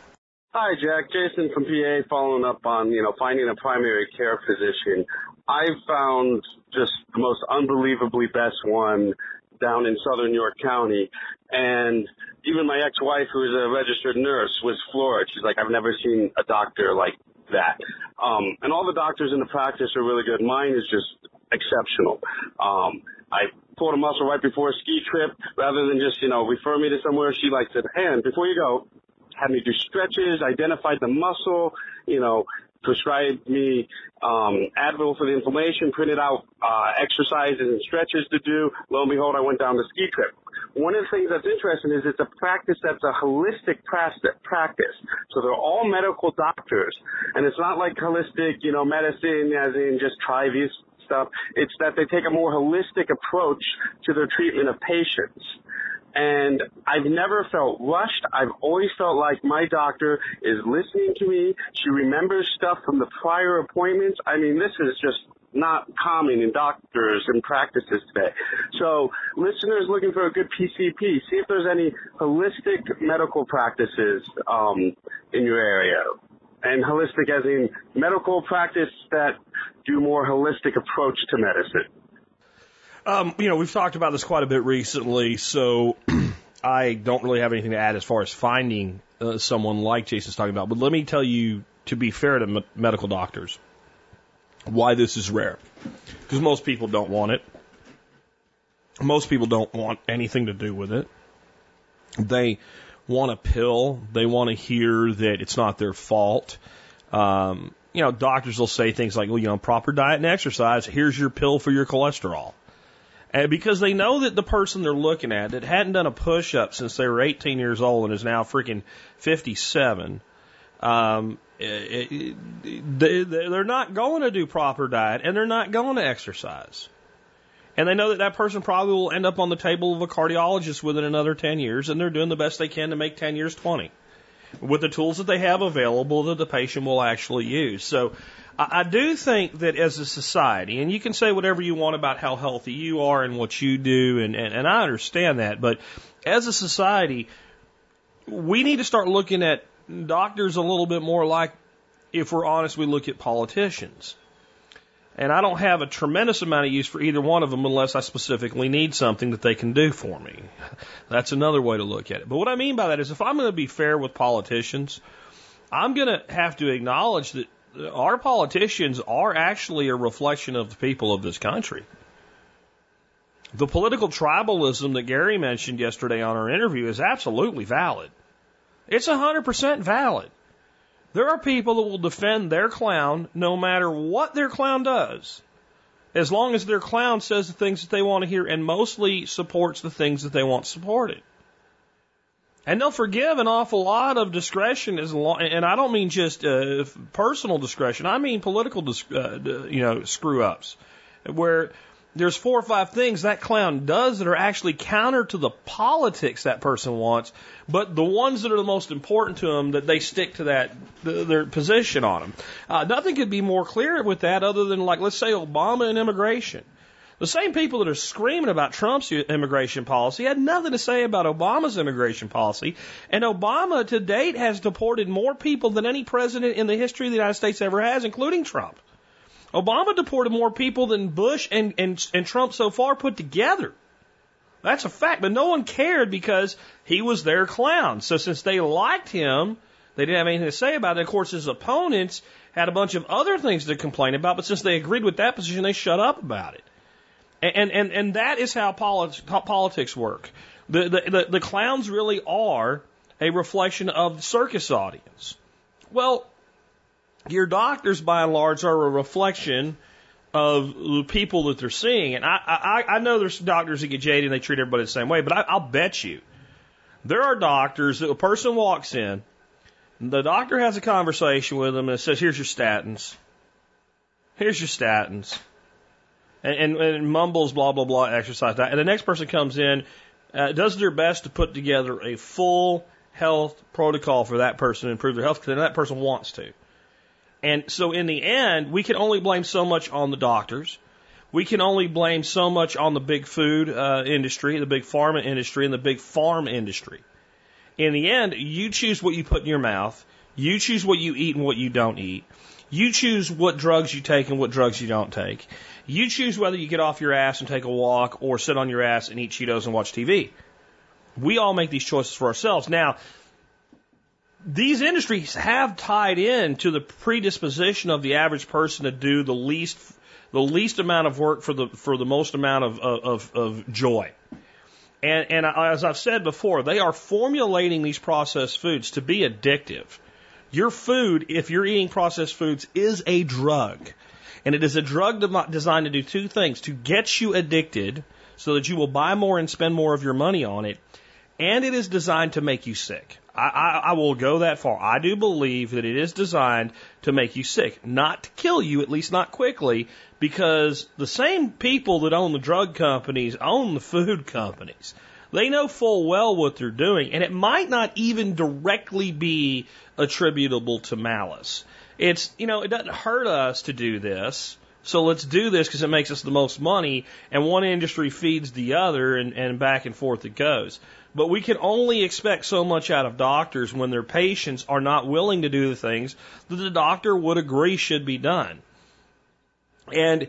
Hi, Jack. Jason from PA following up on, you know, finding a primary care physician. I've found just the most unbelievably best one down in southern York County. And even my ex-wife, who is a registered nurse, was floored. She's like, I've never seen a doctor like that. Um, and all the doctors in the practice are really good. Mine is just exceptional. Um, I pulled a muscle right before a ski trip rather than just, you know, refer me to somewhere. She like said, and before you go, had me do stretches, identified the muscle, you know, prescribed me um, Advil for the inflammation, printed out uh, exercises and stretches to do. Lo and behold, I went down the ski trip. One of the things that's interesting is it's a practice that's a holistic practice. So they're all medical doctors, and it's not like holistic, you know, medicine as in just try these stuff. It's that they take a more holistic approach to their treatment of patients and I've never felt rushed. I've always felt like my doctor is listening to me. She remembers stuff from the prior appointments. I mean, this is just not common in doctors and practices today. So listeners looking for a good PCP, see if there's any holistic medical practices um, in your area. And holistic as in medical practice that do more holistic approach to medicine. Um, you know, we've talked about this quite a bit recently, so I don't really have anything to add as far as finding uh, someone like Jason's talking about. But let me tell you, to be fair to m- medical doctors, why this is rare. Because most people don't want it. Most people don't want anything to do with it. They want a pill. They want to hear that it's not their fault. Um, you know, doctors will say things like, well, you know, proper diet and exercise. Here's your pill for your cholesterol. And because they know that the person they're looking at that hadn't done a push up since they were 18 years old and is now freaking 57, um, it, it, they, they're not going to do proper diet and they're not going to exercise. And they know that that person probably will end up on the table of a cardiologist within another 10 years and they're doing the best they can to make 10 years 20 with the tools that they have available that the patient will actually use. So I, do think that as a society, and you can say whatever you want about how healthy you are and what you do, and, and, and I understand that, but as a society, we need to start looking at doctors a little bit more like, if we're honest, we look at politicians. And I don't have a tremendous amount of use for either one of them unless I specifically need something that they can do for me. That's another way to look at it. But what I mean by that is if I'm going to be fair with politicians, I'm going to have to acknowledge that our politicians are actually a reflection of the people of this country. The political tribalism that Gary mentioned yesterday on our interview is absolutely valid. It's 100% valid. There are people that will defend their clown no matter what their clown does, as long as their clown says the things that they want to hear and mostly supports the things that they want supported. And they'll forgive an awful lot of discretion as long, and I don't mean just uh, personal discretion. I mean political, dis- uh, you know, screw ups, where there's four or five things that clown does that are actually counter to the politics that person wants, but the ones that are the most important to them that they stick to that the, their position on them. Uh, nothing could be more clear with that other than like let's say Obama and immigration. The same people that are screaming about Trump's immigration policy had nothing to say about Obama's immigration policy. And Obama to date has deported more people than any president in the history of the United States ever has, including Trump. Obama deported more people than Bush and, and, and Trump so far put together. That's a fact, but no one cared because he was their clown. So since they liked him, they didn't have anything to say about it. Of course, his opponents had a bunch of other things to complain about, but since they agreed with that position, they shut up about it. And and and that is how politics, politics work. The, the the the clowns really are a reflection of the circus audience. Well, your doctors, by and large, are a reflection of the people that they're seeing. And I, I, I know there's doctors that get jaded and they treat everybody the same way, but I, I'll bet you there are doctors that a person walks in, the doctor has a conversation with them and says, "Here's your statins. Here's your statins," and, and, and mumbles blah blah blah exercise that, and the next person comes in, uh, does their best to put together a full health protocol for that person to improve their health because that person wants to. And so in the end, we can only blame so much on the doctors. We can only blame so much on the big food uh, industry, the big pharma industry, and the big farm industry. In the end, you choose what you put in your mouth. You choose what you eat and what you don't eat. You choose what drugs you take and what drugs you don't take. You choose whether you get off your ass and take a walk or sit on your ass and eat Cheetos and watch TV. We all make these choices for ourselves. Now, these industries have tied in to the predisposition of the average person to do the least the least amount of work for the for the most amount of of, of joy. And, and as I've said before, they are formulating these processed foods to be addictive. Your food, if you're eating processed foods, is a drug. And it is a drug designed to do two things to get you addicted so that you will buy more and spend more of your money on it. And it is designed to make you sick. I, I, I will go that far. I do believe that it is designed to make you sick, not to kill you, at least not quickly, because the same people that own the drug companies own the food companies. They know full well what they're doing, and it might not even directly be attributable to malice. It's, you know, it doesn't hurt us to do this. So let's do this because it makes us the most money, and one industry feeds the other, and, and back and forth it goes. But we can only expect so much out of doctors when their patients are not willing to do the things that the doctor would agree should be done. And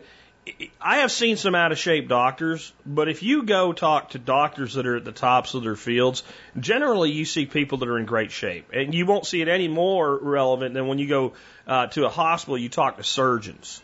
I have seen some out of shape doctors, but if you go talk to doctors that are at the tops of their fields, generally you see people that are in great shape. And you won't see it any more relevant than when you go uh, to a hospital, you talk to surgeons.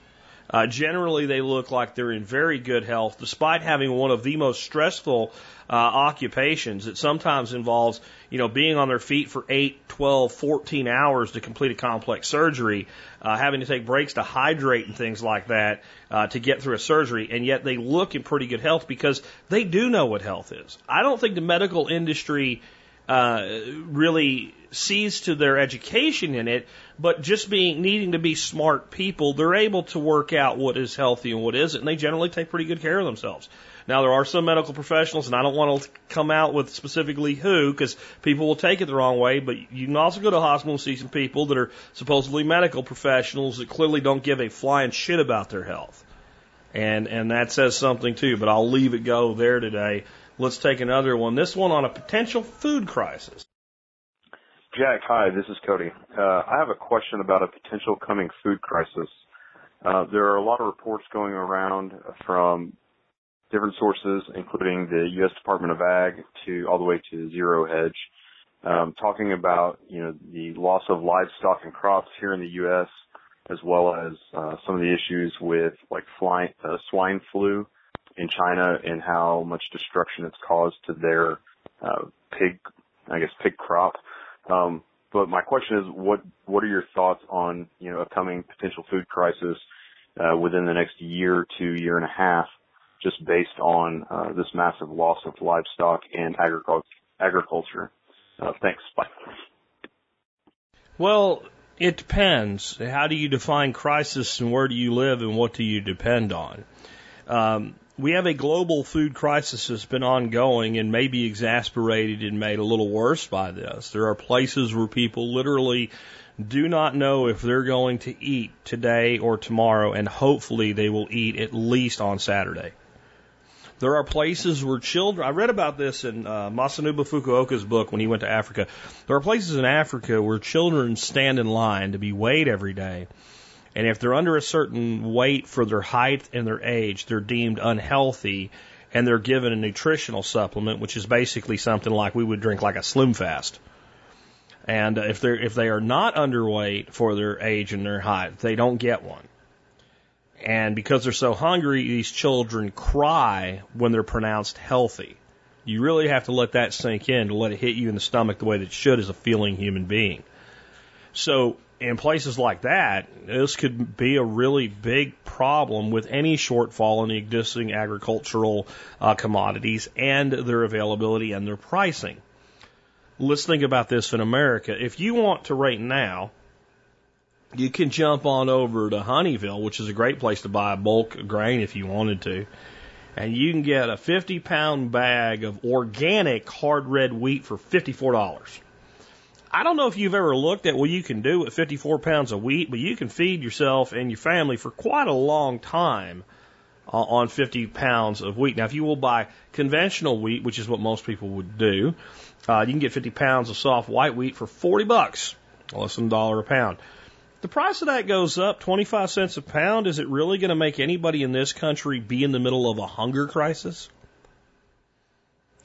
Uh, generally, they look like they're in very good health, despite having one of the most stressful uh, occupations. It sometimes involves, you know, being on their feet for 8, 12, 14 hours to complete a complex surgery, uh, having to take breaks to hydrate and things like that uh, to get through a surgery, and yet they look in pretty good health because they do know what health is. I don't think the medical industry uh, really sees to their education in it, but just being needing to be smart people, they're able to work out what is healthy and what isn't, and they generally take pretty good care of themselves. Now, there are some medical professionals, and I don't want to come out with specifically who, because people will take it the wrong way, but you can also go to a hospital and see some people that are supposedly medical professionals that clearly don't give a flying shit about their health. And, and that says something too, but I'll leave it go there today. Let's take another one. This one on a potential food crisis. Jack, hi, this is Cody. Uh, I have a question about a potential coming food crisis. Uh, there are a lot of reports going around from different sources, including the U.S. Department of Ag to all the way to Zero Hedge, um, talking about you know the loss of livestock and crops here in the U.S. as well as uh, some of the issues with like fly, uh, swine flu in China and how much destruction it's caused to their uh, pig, I guess, pig crop. Um, but my question is, what what are your thoughts on you know a coming potential food crisis uh, within the next year to year and a half, just based on uh, this massive loss of livestock and agriculture? Uh, thanks. Bye. Well, it depends. How do you define crisis and where do you live and what do you depend on? Um, we have a global food crisis that's been ongoing and may be exasperated and made a little worse by this. There are places where people literally do not know if they're going to eat today or tomorrow, and hopefully they will eat at least on Saturday. There are places where children, I read about this in uh, Masanobu Fukuoka's book when he went to Africa. There are places in Africa where children stand in line to be weighed every day. And if they're under a certain weight for their height and their age, they're deemed unhealthy and they're given a nutritional supplement, which is basically something like we would drink like a slim fast. And if they're if they are not underweight for their age and their height, they don't get one. And because they're so hungry, these children cry when they're pronounced healthy. You really have to let that sink in to let it hit you in the stomach the way that it should as a feeling human being. So in places like that, this could be a really big problem with any shortfall in the existing agricultural uh, commodities and their availability and their pricing. Let's think about this in America. If you want to right now you can jump on over to Honeyville, which is a great place to buy bulk grain if you wanted to. And you can get a 50 pound bag of organic hard red wheat for $54. I don't know if you've ever looked at what you can do with 54 pounds of wheat, but you can feed yourself and your family for quite a long time uh, on 50 pounds of wheat. Now, if you will buy conventional wheat, which is what most people would do, uh, you can get 50 pounds of soft white wheat for 40 bucks, less than a dollar a pound the price of that goes up 25 cents a pound, is it really going to make anybody in this country be in the middle of a hunger crisis?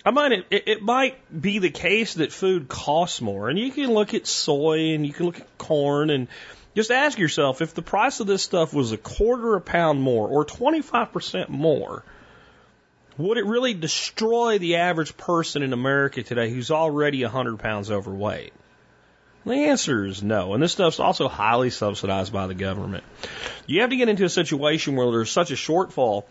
I mean, it, it might be the case that food costs more, and you can look at soy and you can look at corn and just ask yourself if the price of this stuff was a quarter a pound more or 25% more, would it really destroy the average person in America today who's already 100 pounds overweight? The answer is no. And this stuff's also highly subsidized by the government. You have to get into a situation where there's such a shortfall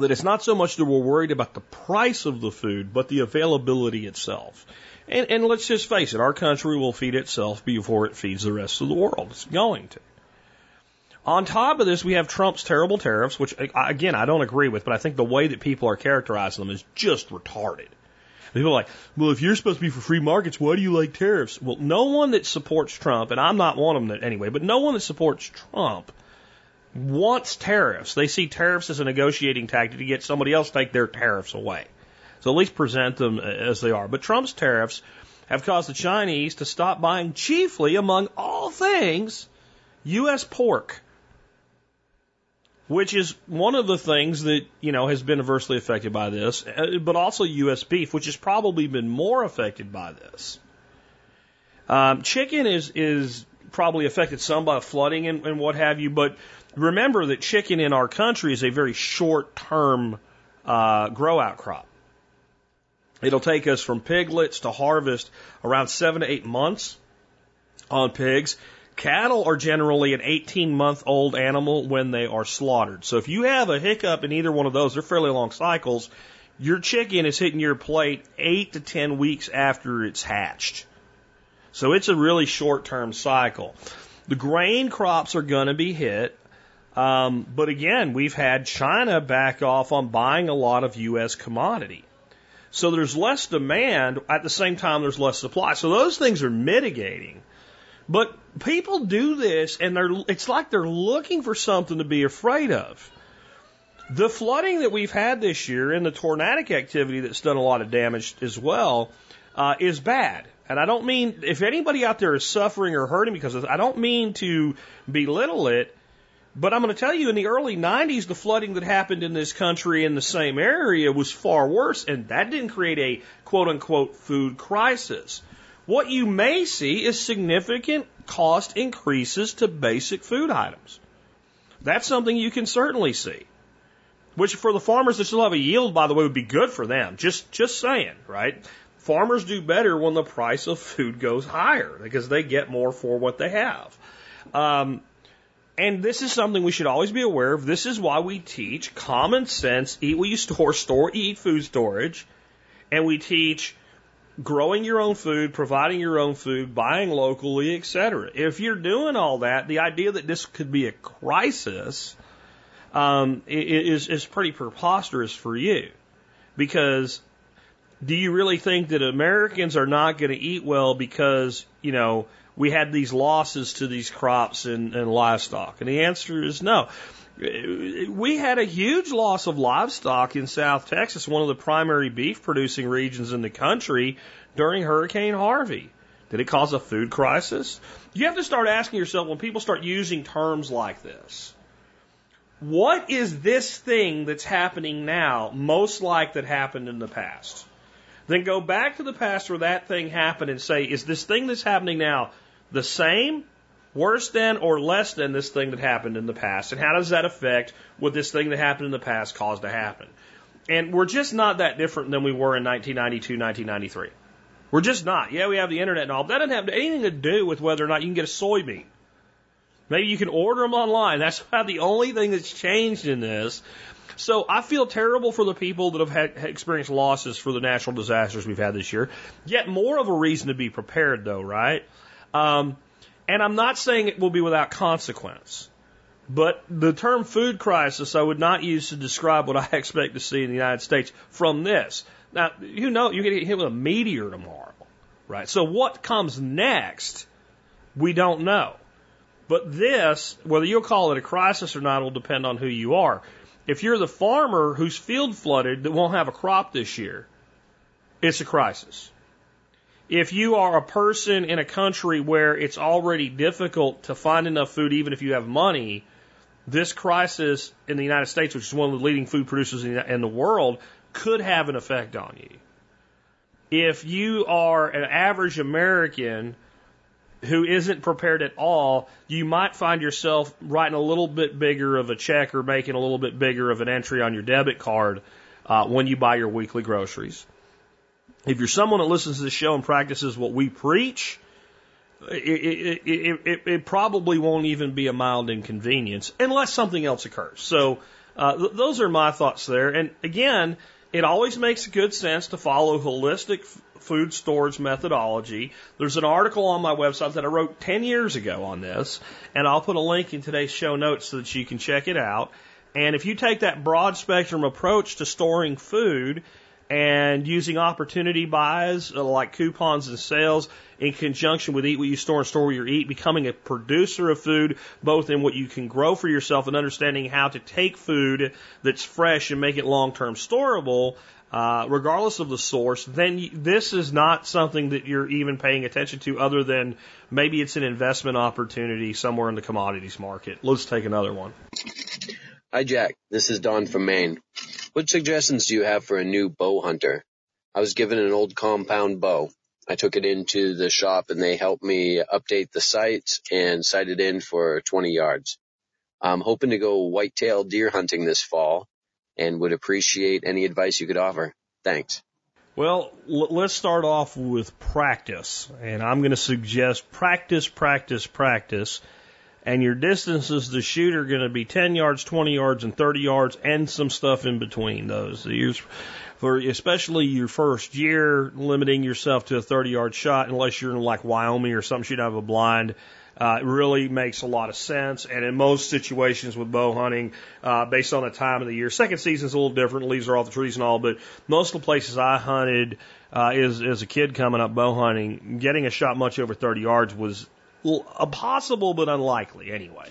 that it's not so much that we're worried about the price of the food, but the availability itself. And, and let's just face it, our country will feed itself before it feeds the rest of the world. It's going to. On top of this, we have Trump's terrible tariffs, which, again, I don't agree with, but I think the way that people are characterizing them is just retarded. People are like, well, if you're supposed to be for free markets, why do you like tariffs? Well, no one that supports Trump, and I'm not one of them anyway, but no one that supports Trump wants tariffs. They see tariffs as a negotiating tactic to get somebody else to take their tariffs away. So at least present them as they are. But Trump's tariffs have caused the Chinese to stop buying chiefly, among all things, U.S. pork which is one of the things that, you know, has been adversely affected by this, uh, but also U.S. beef, which has probably been more affected by this. Um, chicken is, is probably affected some by flooding and, and what have you, but remember that chicken in our country is a very short term uh, grow out crop. It'll take us from piglets to harvest around seven to eight months on pigs. Cattle are generally an 18 month old animal when they are slaughtered. So if you have a hiccup in either one of those, they're fairly long cycles. Your chicken is hitting your plate eight to 10 weeks after it's hatched. So it's a really short term cycle. The grain crops are going to be hit. Um, but again, we've had China back off on buying a lot of U.S. commodity. So there's less demand. At the same time, there's less supply. So those things are mitigating. But people do this and they're, it's like they're looking for something to be afraid of. The flooding that we've had this year and the tornadic activity that's done a lot of damage as well uh, is bad. And I don't mean, if anybody out there is suffering or hurting because I don't mean to belittle it, but I'm going to tell you in the early 90s, the flooding that happened in this country in the same area was far worse, and that didn't create a quote unquote food crisis. What you may see is significant cost increases to basic food items. That's something you can certainly see. Which for the farmers that still have a yield, by the way, would be good for them. Just just saying, right? Farmers do better when the price of food goes higher because they get more for what they have. Um, and this is something we should always be aware of. This is why we teach common sense, eat what you store, store, eat food storage, and we teach growing your own food, providing your own food, buying locally, etc. If you're doing all that, the idea that this could be a crisis um, is is pretty preposterous for you, because do you really think that Americans are not going to eat well because you know we had these losses to these crops and, and livestock? And the answer is no. We had a huge loss of livestock in South Texas, one of the primary beef producing regions in the country during Hurricane Harvey. Did it cause a food crisis? You have to start asking yourself when people start using terms like this. What is this thing that's happening now most like that happened in the past? Then go back to the past where that thing happened and say, is this thing that's happening now the same worse than or less than this thing that happened in the past? And how does that affect what this thing that happened in the past caused to happen? And we're just not that different than we were in 1992, 1993. We're just not. Yeah, we have the internet and all. But that doesn't have anything to do with whether or not you can get a soybean. Maybe you can order them online. That's about the only thing that's changed in this. So I feel terrible for the people that have had, experienced losses for the natural disasters we've had this year. Yet more of a reason to be prepared, though, right? Um, and I'm not saying it will be without consequence. But the term food crisis I would not use to describe what I expect to see in the United States from this. Now, you know, you get hit with a meteor tomorrow, right? So what comes next, we don't know. But this, whether you'll call it a crisis or not, will depend on who you are. If you're the farmer whose field flooded that won't have a crop this year, it's a crisis. If you are a person in a country where it's already difficult to find enough food, even if you have money, this crisis in the United States, which is one of the leading food producers in the world, could have an effect on you. If you are an average American who isn't prepared at all, you might find yourself writing a little bit bigger of a check or making a little bit bigger of an entry on your debit card uh, when you buy your weekly groceries. If you're someone that listens to the show and practices what we preach, it, it, it, it, probably won't even be a mild inconvenience unless something else occurs. So uh, th- those are my thoughts there. And again, it always makes good sense to follow holistic food storage methodology. There's an article on my website that I wrote 10 years ago on this, and I'll put a link in today's show notes so that you can check it out. And if you take that broad spectrum approach to storing food, and using opportunity buys uh, like coupons and sales in conjunction with eat what you store and store where you eat, becoming a producer of food, both in what you can grow for yourself and understanding how to take food that's fresh and make it long term storable, uh, regardless of the source, then you, this is not something that you're even paying attention to other than maybe it's an investment opportunity somewhere in the commodities market. Let's take another one. Hi, Jack. This is Don from Maine. What suggestions do you have for a new bow hunter? I was given an old compound bow. I took it into the shop and they helped me update the sights and sight it in for 20 yards. I'm hoping to go whitetail deer hunting this fall and would appreciate any advice you could offer. Thanks. Well, let's start off with practice. And I'm going to suggest practice, practice, practice and your distances to shoot are going to be 10 yards, 20 yards, and 30 yards, and some stuff in between those. For especially your first year, limiting yourself to a 30 yard shot, unless you're in like Wyoming or some shoot out of a blind. Uh, it really makes a lot of sense. And in most situations with bow hunting, uh, based on the time of the year, second season's a little different. Leaves are off the trees and all, but most of the places I hunted, uh, as, as a kid coming up bow hunting, getting a shot much over 30 yards was possible but unlikely anyway.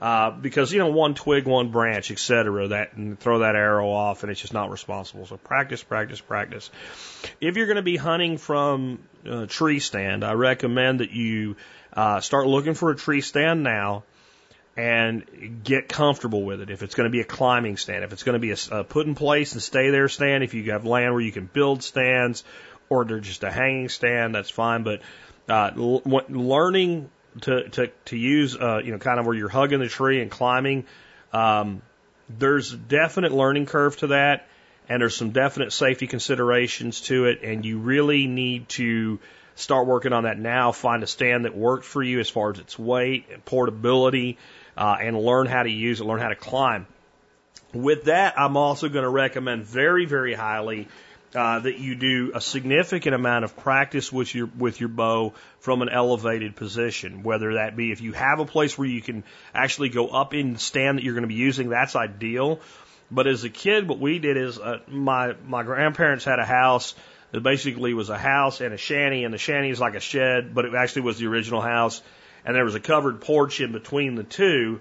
Uh, because you know one twig, one branch, etc. That and throw that arrow off, and it's just not responsible. So practice, practice, practice. If you're going to be hunting from a tree stand, I recommend that you uh, start looking for a tree stand now and get comfortable with it. If it's going to be a climbing stand, if it's going to be a, a put in place and stay there stand, if you have land where you can build stands, or they're just a hanging stand, that's fine. But uh, l- learning to, to, to use, uh, you know, kind of where you're hugging the tree and climbing, um, there's a definite learning curve to that, and there's some definite safety considerations to it, and you really need to start working on that now. Find a stand that works for you as far as its weight and portability, uh, and learn how to use it, learn how to climb. With that, I'm also going to recommend very, very highly uh, that you do a significant amount of practice with your with your bow from an elevated position. Whether that be if you have a place where you can actually go up in the stand that you're going to be using, that's ideal. But as a kid, what we did is uh, my my grandparents had a house that basically was a house and a shanty, and the shanty is like a shed, but it actually was the original house, and there was a covered porch in between the two.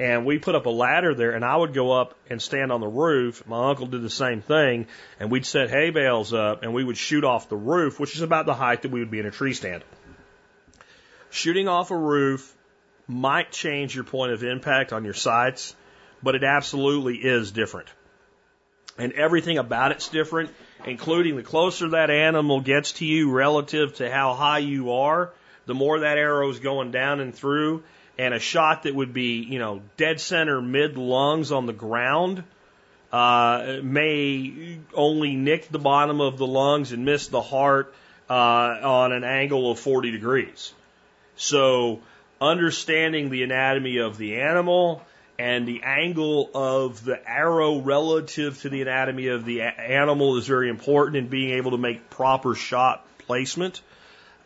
And we put up a ladder there, and I would go up and stand on the roof. My uncle did the same thing, and we'd set hay bales up, and we would shoot off the roof, which is about the height that we would be in a tree stand. Shooting off a roof might change your point of impact on your sights, but it absolutely is different. And everything about it's different, including the closer that animal gets to you relative to how high you are, the more that arrow is going down and through, and a shot that would be, you know, dead center mid lungs on the ground uh, may only nick the bottom of the lungs and miss the heart uh, on an angle of 40 degrees. So, understanding the anatomy of the animal and the angle of the arrow relative to the anatomy of the animal is very important in being able to make proper shot placement.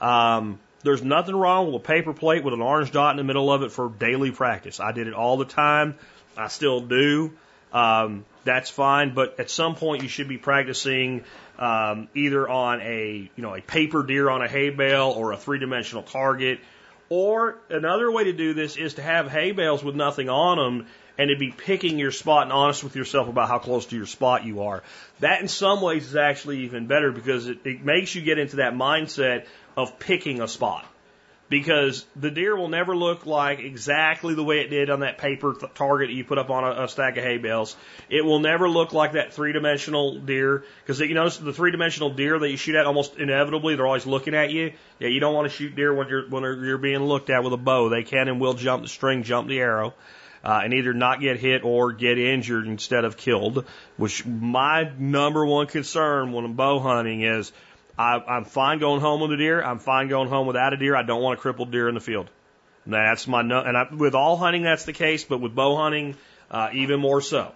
Um, there's nothing wrong with a paper plate with an orange dot in the middle of it for daily practice. I did it all the time. I still do. Um, that's fine, but at some point you should be practicing um, either on a you know a paper deer on a hay bale or a three dimensional target. Or another way to do this is to have hay bales with nothing on them and to be picking your spot and honest with yourself about how close to your spot you are. That in some ways is actually even better because it, it makes you get into that mindset of picking a spot. Because the deer will never look like exactly the way it did on that paper th- target you put up on a, a stack of hay bales. It will never look like that three dimensional deer. Because you notice the three dimensional deer that you shoot at almost inevitably, they're always looking at you. Yeah, you don't want to shoot deer when you're, when you're being looked at with a bow. They can and will jump the string, jump the arrow. Uh, and either not get hit or get injured instead of killed, which my number one concern when I'm bow hunting is I, I'm fine going home with a deer. I'm fine going home without a deer. I don't want a crippled deer in the field. That's my no, and I, with all hunting that's the case, but with bow hunting, uh, even more so.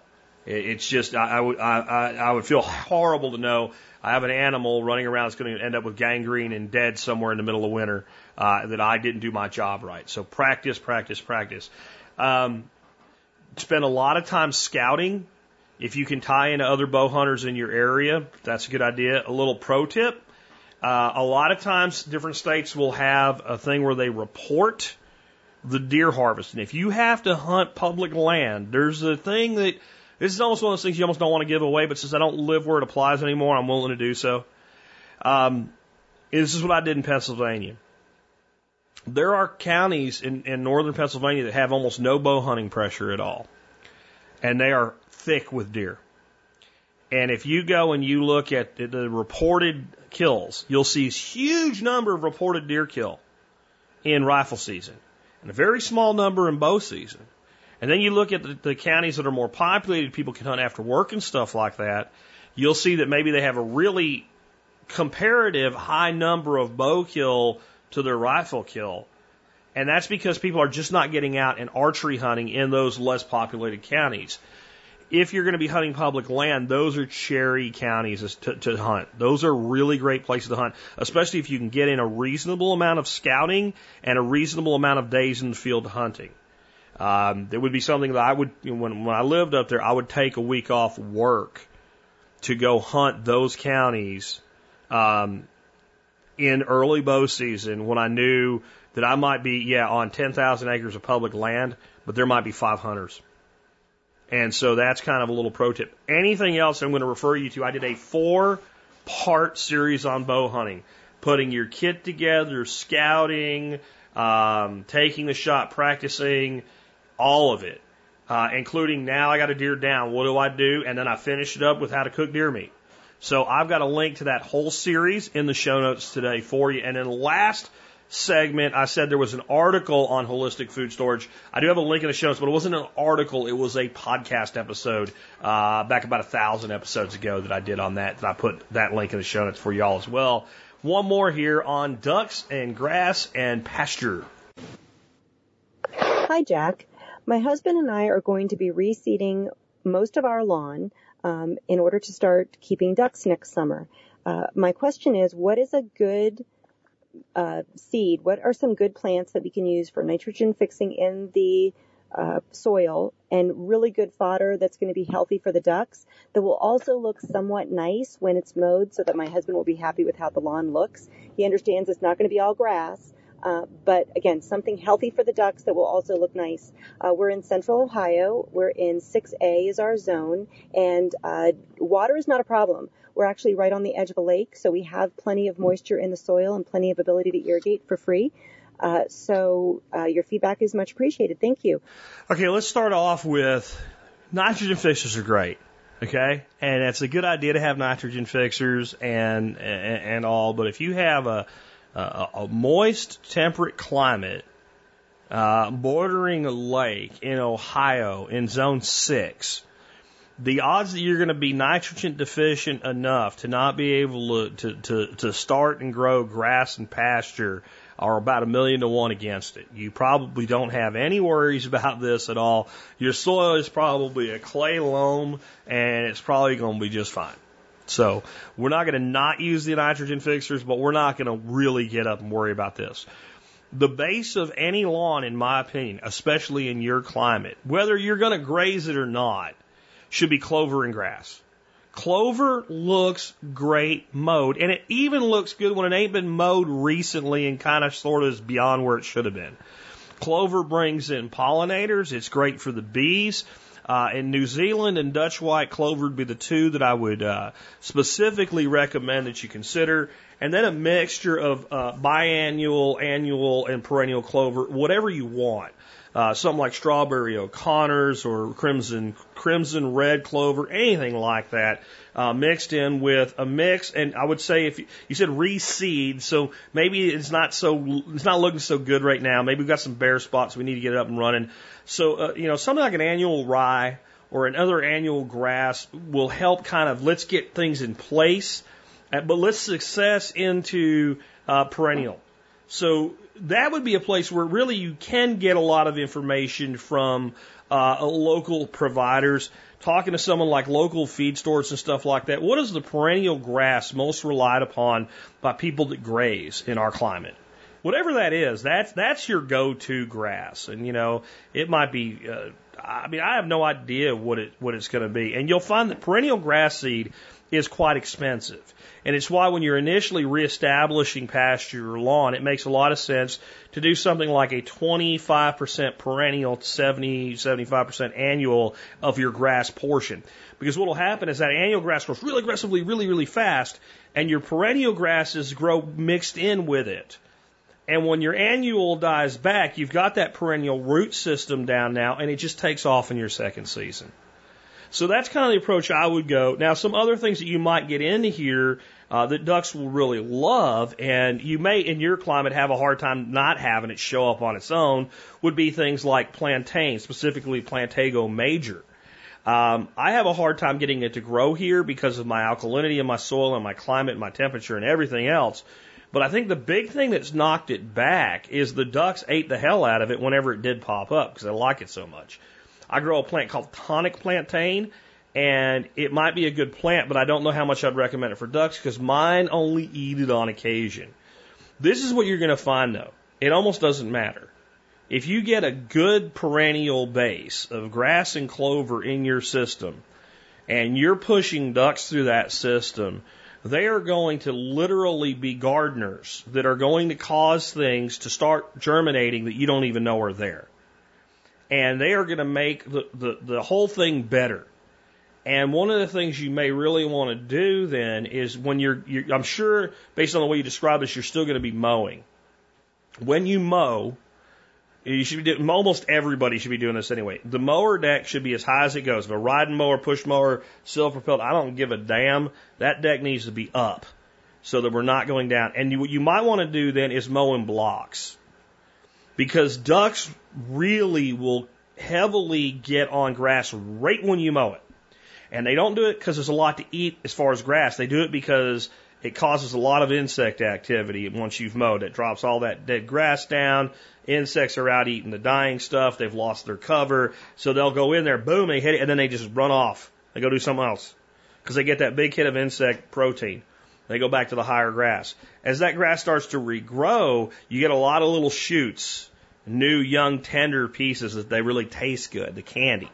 It, it's just I, I would I, I, I would feel horrible to know I have an animal running around that's going to end up with gangrene and dead somewhere in the middle of winter uh, that I didn't do my job right. So practice, practice, practice. Um, spend a lot of time scouting. If you can tie in other bow hunters in your area, that's a good idea. A little pro tip uh, a lot of times, different states will have a thing where they report the deer harvest. And if you have to hunt public land, there's a thing that this is almost one of those things you almost don't want to give away, but since I don't live where it applies anymore, I'm willing to do so. Um, this is what I did in Pennsylvania. There are counties in, in northern Pennsylvania that have almost no bow hunting pressure at all, and they are thick with deer. And if you go and you look at the reported kills, you'll see a huge number of reported deer kill in rifle season and a very small number in bow season. And then you look at the, the counties that are more populated, people can hunt after work and stuff like that. You'll see that maybe they have a really comparative high number of bow kill to their rifle kill. And that's because people are just not getting out and archery hunting in those less populated counties if you're going to be hunting public land, those are cherry counties to, to hunt. Those are really great places to hunt, especially if you can get in a reasonable amount of scouting and a reasonable amount of days in the field hunting. Um, there would be something that I would, when, when I lived up there, I would take a week off work to go hunt those counties um, in early bow season when I knew that I might be, yeah, on 10,000 acres of public land, but there might be five hunters and so that's kind of a little pro tip. Anything else I'm going to refer you to, I did a four part series on bow hunting, putting your kit together, scouting, um, taking the shot, practicing, all of it, uh, including now I got a deer down. What do I do? And then I finish it up with how to cook deer meat. So I've got a link to that whole series in the show notes today for you. And then last segment, I said there was an article on holistic food storage. I do have a link in the show notes, but it wasn't an article. It was a podcast episode uh, back about a thousand episodes ago that I did on that. And I put that link in the show notes for y'all as well. One more here on ducks and grass and pasture. Hi, Jack. My husband and I are going to be reseeding most of our lawn um, in order to start keeping ducks next summer. Uh, my question is, what is a good uh, seed? What are some good plants that we can use for nitrogen fixing in the uh, soil and really good fodder that's going to be healthy for the ducks that will also look somewhat nice when it's mowed so that my husband will be happy with how the lawn looks. He understands it's not going to be all grass, uh, but again, something healthy for the ducks that will also look nice. Uh, we're in central Ohio. We're in 6A is our zone, and uh, water is not a problem. We're actually right on the edge of a lake, so we have plenty of moisture in the soil and plenty of ability to irrigate for free. Uh, so uh, your feedback is much appreciated. Thank you. Okay, let's start off with nitrogen fixers are great. Okay, and it's a good idea to have nitrogen fixers and and, and all, but if you have a a, a moist, temperate climate uh, bordering a lake in Ohio in Zone Six, the odds that you're going to be nitrogen deficient enough to not be able to, to, to, to start and grow grass and pasture are about a million to one against it. You probably don't have any worries about this at all. Your soil is probably a clay loam and it's probably going to be just fine. So we're not going to not use the nitrogen fixers, but we're not going to really get up and worry about this. The base of any lawn, in my opinion, especially in your climate, whether you're going to graze it or not, should be clover and grass. Clover looks great mowed, and it even looks good when it ain't been mowed recently and kind of sort of is beyond where it should have been. Clover brings in pollinators. It's great for the bees. Uh, in New Zealand and Dutch white clover would be the two that I would uh, specifically recommend that you consider. And then a mixture of uh, biannual, annual, and perennial clover, whatever you want uh, something like strawberry O'Connors or crimson crimson red clover, anything like that, uh, mixed in with a mix. And I would say if you, you said reseed, so maybe it's not so it's not looking so good right now. Maybe we've got some bare spots we need to get it up and running. So uh, you know something like an annual rye or another annual grass will help kind of let's get things in place, uh, but let's success into uh, perennial. So that would be a place where really you can get a lot of information from uh, local providers. Talking to someone like local feed stores and stuff like that. What is the perennial grass most relied upon by people that graze in our climate? Whatever that is, that's that's your go-to grass, and you know it might be. Uh, I mean, I have no idea what it what it's going to be, and you'll find that perennial grass seed is quite expensive. And it's why when you're initially reestablishing pasture or lawn, it makes a lot of sense to do something like a 25% perennial, 70, 75% annual of your grass portion. Because what will happen is that annual grass grows really aggressively, really, really fast, and your perennial grasses grow mixed in with it. And when your annual dies back, you've got that perennial root system down now, and it just takes off in your second season. So that's kind of the approach I would go. Now, some other things that you might get into here uh, that ducks will really love, and you may in your climate have a hard time not having it show up on its own, would be things like plantain, specifically Plantago major. Um, I have a hard time getting it to grow here because of my alkalinity in my soil and my climate and my temperature and everything else. But I think the big thing that's knocked it back is the ducks ate the hell out of it whenever it did pop up because they like it so much. I grow a plant called tonic plantain, and it might be a good plant, but I don't know how much I'd recommend it for ducks because mine only eat it on occasion. This is what you're going to find though. It almost doesn't matter. If you get a good perennial base of grass and clover in your system, and you're pushing ducks through that system, they are going to literally be gardeners that are going to cause things to start germinating that you don't even know are there and they are going to make the, the, the whole thing better. And one of the things you may really want to do then is when you're, you're I'm sure based on the way you describe this, you're still going to be mowing. When you mow, you should be doing, almost everybody should be doing this anyway. The mower deck should be as high as it goes. If a riding mower, push mower, self propelled, I don't give a damn. That deck needs to be up so that we're not going down. And you, what you might want to do then is mow in blocks because ducks really will heavily get on grass right when you mow it. And they don't do it because there's a lot to eat as far as grass. They do it because it causes a lot of insect activity once you've mowed. It drops all that dead grass down. Insects are out eating the dying stuff. They've lost their cover. So they'll go in there, boom, they hit it, and then they just run off. They go do something else. Because they get that big hit of insect protein. They go back to the higher grass. As that grass starts to regrow, you get a lot of little shoots, new, young, tender pieces that they really taste good, the candy.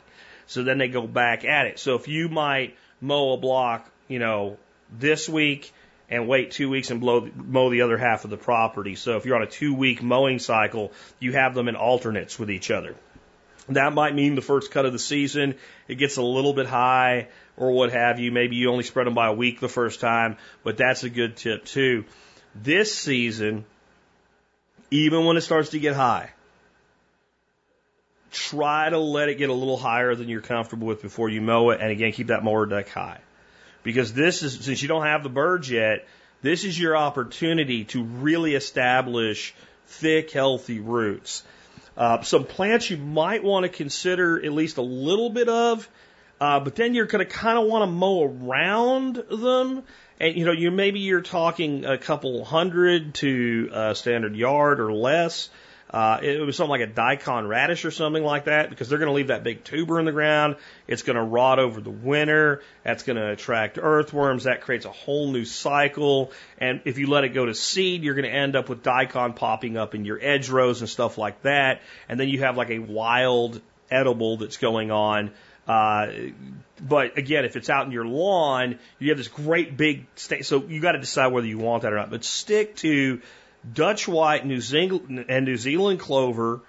So then they go back at it. So if you might mow a block, you know, this week and wait two weeks and blow, mow the other half of the property. So if you're on a two week mowing cycle, you have them in alternates with each other. That might mean the first cut of the season, it gets a little bit high or what have you. Maybe you only spread them by a week the first time, but that's a good tip too. This season, even when it starts to get high, try to let it get a little higher than you're comfortable with before you mow it. And again, keep that mower deck high. Because this is, since you don't have the birds yet, this is your opportunity to really establish thick, healthy roots. Uh, some plants you might want to consider at least a little bit of, uh, but then you're going to kind of want to mow around them. And you know, you maybe you're talking a couple hundred to a standard yard or less. Uh, it was something like a daikon radish or something like that because they're going to leave that big tuber in the ground. It's going to rot over the winter. That's going to attract earthworms. That creates a whole new cycle. And if you let it go to seed, you're going to end up with daikon popping up in your edge rows and stuff like that. And then you have like a wild edible that's going on. Uh, but again, if it's out in your lawn, you have this great big state. So you got to decide whether you want that or not. But stick to Dutch white, New Zealand, and New Zealand clover,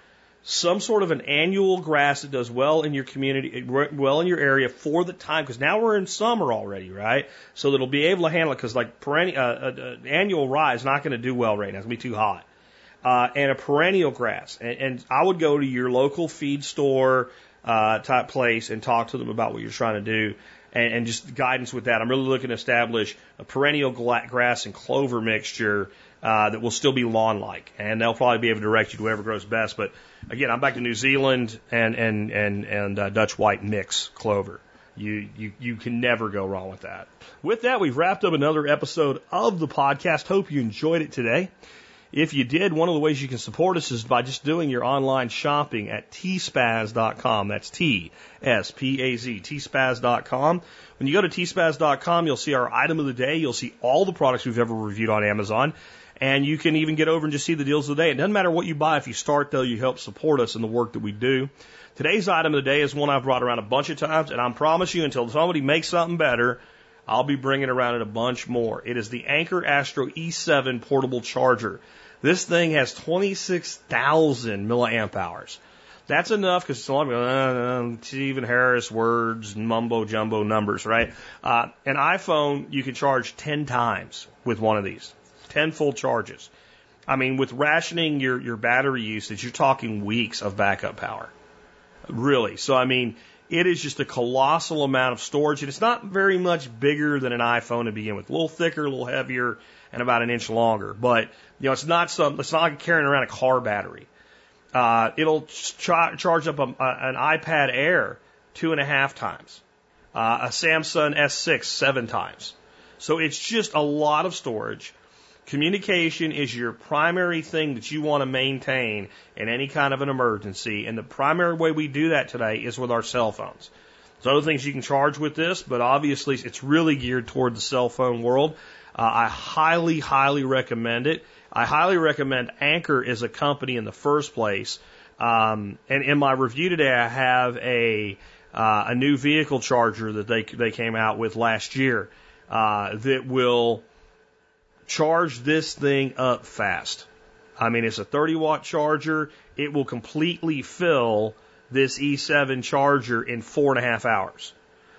some sort of an annual grass that does well in your community, well in your area for the time, because now we're in summer already, right? So it'll be able to handle it, because like perennial, uh, uh, uh, annual rye is not going to do well right now. It's going to be too hot. Uh, and a perennial grass. And, and I would go to your local feed store uh, type place and talk to them about what you're trying to do and, and just guidance with that. I'm really looking to establish a perennial grass and clover mixture uh, that will still be lawn-like, and they'll probably be able to direct you to whatever grows best. But again, I'm back to New Zealand and and and and uh, Dutch white mix clover. You, you, you can never go wrong with that. With that, we've wrapped up another episode of the podcast. Hope you enjoyed it today. If you did, one of the ways you can support us is by just doing your online shopping at tspaz.com. That's T S P A Z, tspaz.com. When you go to tspaz.com, you'll see our item of the day. You'll see all the products we've ever reviewed on Amazon. And you can even get over and just see the deals of the day. It doesn't matter what you buy. If you start though, you help support us in the work that we do. Today's item of the day is one I've brought around a bunch of times, and I promise you, until somebody makes something better, I'll be bringing around it a bunch more. It is the Anker Astro E7 portable charger. This thing has 26,000 milliamp hours. That's enough because it's a lot of uh, Stephen Harris words, mumbo jumbo numbers, right? Uh, an iPhone you can charge 10 times with one of these, 10 full charges. I mean, with rationing your, your battery usage, you're talking weeks of backup power. Really. So, I mean, it is just a colossal amount of storage, and it's not very much bigger than an iPhone to begin with. A little thicker, a little heavier, and about an inch longer. But you know, it's not some. It's not like carrying around a car battery. Uh, it'll ch- charge up a, a, an iPad Air two and a half times, uh, a Samsung S6 seven times. So it's just a lot of storage. Communication is your primary thing that you want to maintain in any kind of an emergency. And the primary way we do that today is with our cell phones. There's other things you can charge with this, but obviously it's really geared toward the cell phone world. Uh, I highly, highly recommend it. I highly recommend Anker as a company in the first place. Um, and in my review today, I have a uh, a new vehicle charger that they they came out with last year uh, that will charge this thing up fast. I mean, it's a 30 watt charger. It will completely fill this E7 charger in four and a half hours.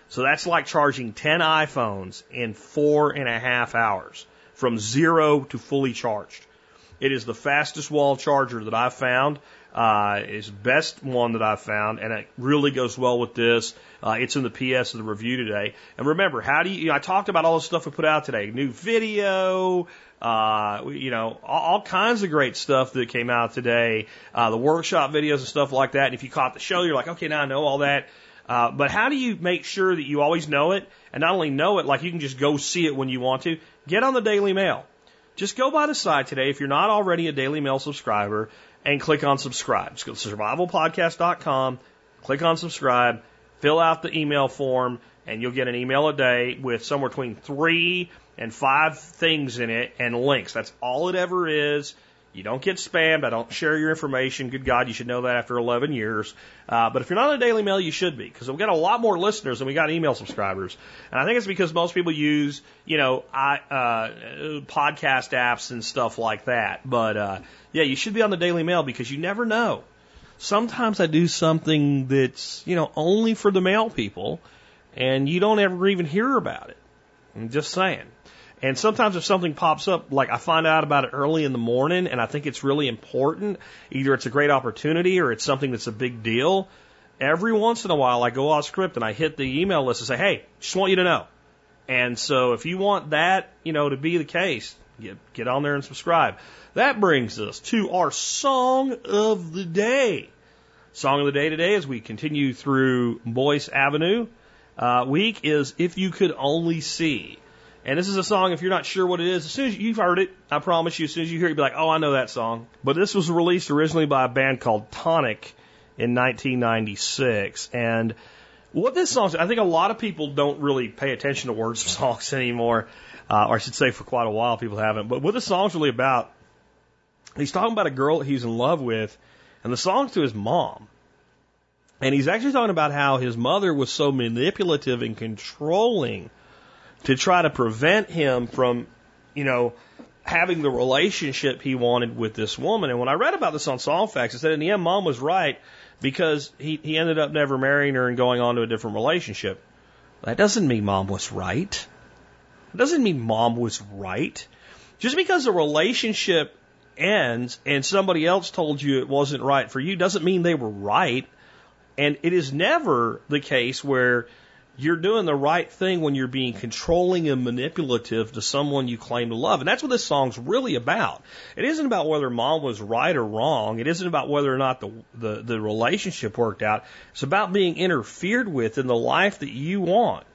So that's like charging 10 iPhones in four and a half hours from zero to fully charged. It is the fastest wall charger that I've found. Uh, it's best one that I've found, and it really goes well with this. Uh, it's in the PS of the review today. And remember, how do you, you know, I talked about all the stuff we put out today. New video, uh, you know, all, all, kinds of great stuff that came out today. Uh, the workshop videos and stuff like that. And if you caught the show, you're like, okay, now I know all that. Uh, but how do you make sure that you always know it? And not only know it, like you can just go see it when you want to. Get on the Daily Mail. Just go by the site today if you're not already a Daily Mail subscriber and click on subscribe. Just go to survivalpodcast.com, click on subscribe, fill out the email form, and you'll get an email a day with somewhere between three and five things in it and links. That's all it ever is. You don't get spammed. I don't share your information. Good God, you should know that after 11 years. Uh, but if you're not on the Daily Mail, you should be because we've got a lot more listeners than we got email subscribers. And I think it's because most people use, you know, I, uh, podcast apps and stuff like that. But uh, yeah, you should be on the Daily Mail because you never know. Sometimes I do something that's, you know, only for the mail people, and you don't ever even hear about it. I'm just saying. And sometimes if something pops up, like I find out about it early in the morning and I think it's really important, either it's a great opportunity or it's something that's a big deal, every once in a while I go off script and I hit the email list and say, hey, just want you to know. And so if you want that, you know, to be the case, get, get on there and subscribe. That brings us to our song of the day. Song of the day today as we continue through Boyce Avenue uh, week is If You Could Only See. And this is a song, if you're not sure what it is, as soon as you've heard it, I promise you, as soon as you hear it, you'll be like, oh, I know that song. But this was released originally by a band called Tonic in 1996. And what this song, I think a lot of people don't really pay attention to words of songs anymore, uh, or I should say for quite a while people haven't. But what the song's really about, he's talking about a girl he's in love with, and the song's to his mom. And he's actually talking about how his mother was so manipulative and controlling to try to prevent him from, you know, having the relationship he wanted with this woman. And when I read about this on Songfacts, it said in the end, mom was right because he, he ended up never marrying her and going on to a different relationship. That doesn't mean mom was right. It doesn't mean mom was right. Just because a relationship ends and somebody else told you it wasn't right for you doesn't mean they were right. And it is never the case where you're doing the right thing when you're being controlling and manipulative to someone you claim to love. And that's what this song's really about. It isn't about whether mom was right or wrong. It isn't about whether or not the, the, the relationship worked out. It's about being interfered with in the life that you want,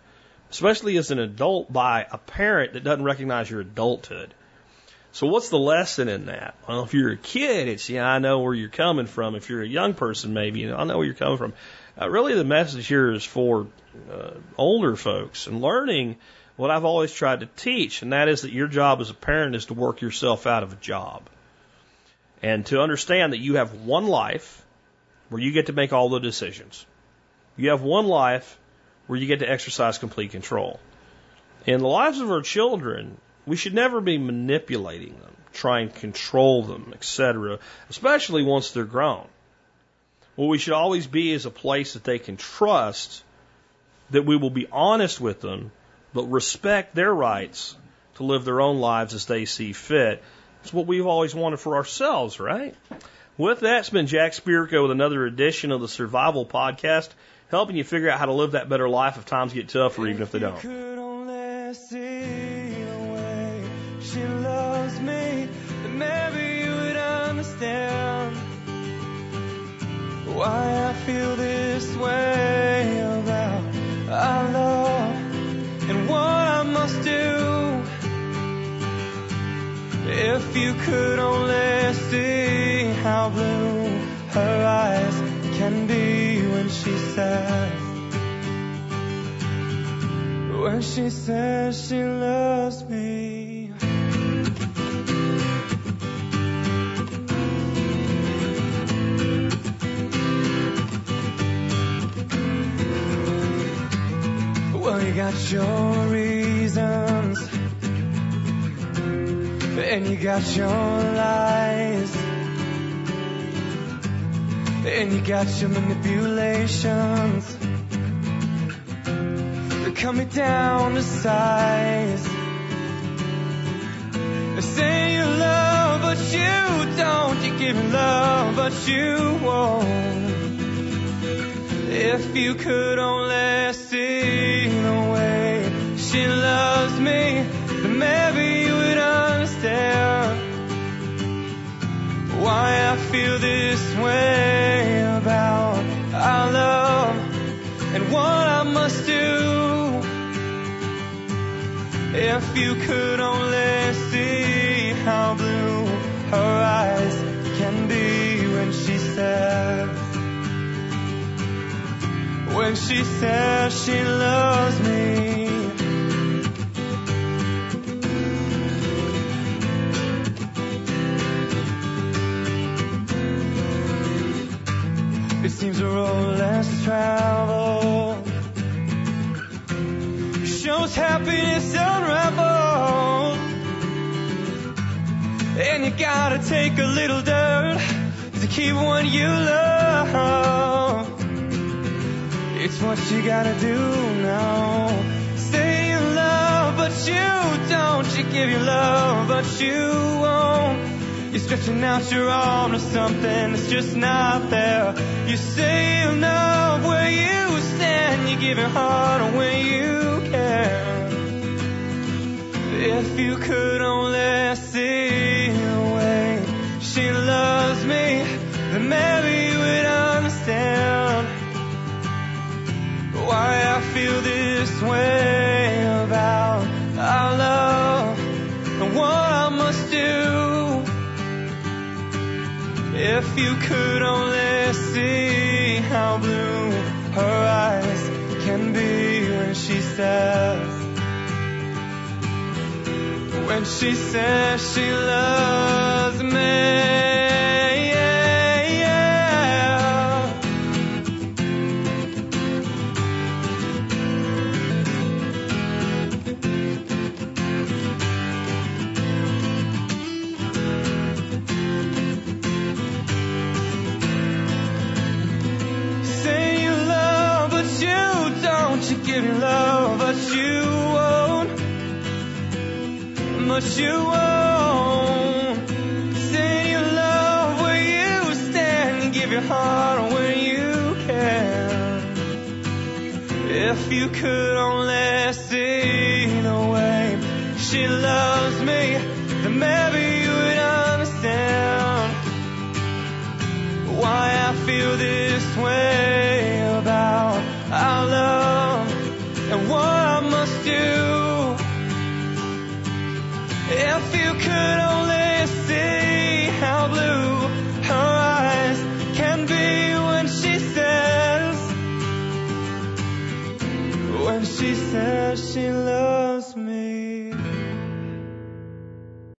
especially as an adult by a parent that doesn't recognize your adulthood. So what's the lesson in that? Well, if you're a kid, it's, yeah, I know where you're coming from. If you're a young person, maybe, you know, I know where you're coming from. Uh, really, the message here is for uh, older folks and learning what I've always tried to teach, and that is that your job as a parent is to work yourself out of a job. And to understand that you have one life where you get to make all the decisions. You have one life where you get to exercise complete control. In the lives of our children, we should never be manipulating them, trying to control them, etc., especially once they're grown. What we should always be is a place that they can trust that we will be honest with them, but respect their rights to live their own lives as they see fit. It's what we've always wanted for ourselves, right? With that, it's been Jack Spirko with another edition of the Survival Podcast, helping you figure out how to live that better life if times get tough or even if they don't. Why I feel this way about our love and what I must do. If you could only see how blue her eyes can be when she says, when she says she loves me. You got your reasons, and you got your lies, and you got your manipulations that cut me down to size. They say you love, but you don't. You give love, but you won't. If you could only see she loves me, then maybe you would understand why I feel this way about our love and what I must do. If you could only see how blue her eyes can be when she says when she says she loves me. Gotta take a little dirt to keep one you love. It's what you gotta do now. Say you love, but you don't. You give your love, but you won't. You're stretching out your arm to something that's just not there. You say you love where you stand. You give your heart when you care. If you could you would understand why I feel this way about our love and what I must do. If you could only see how blue her eyes can be when she says, when she says she loves me. But you won't. Say you love where you stand. Give your heart you can. If you could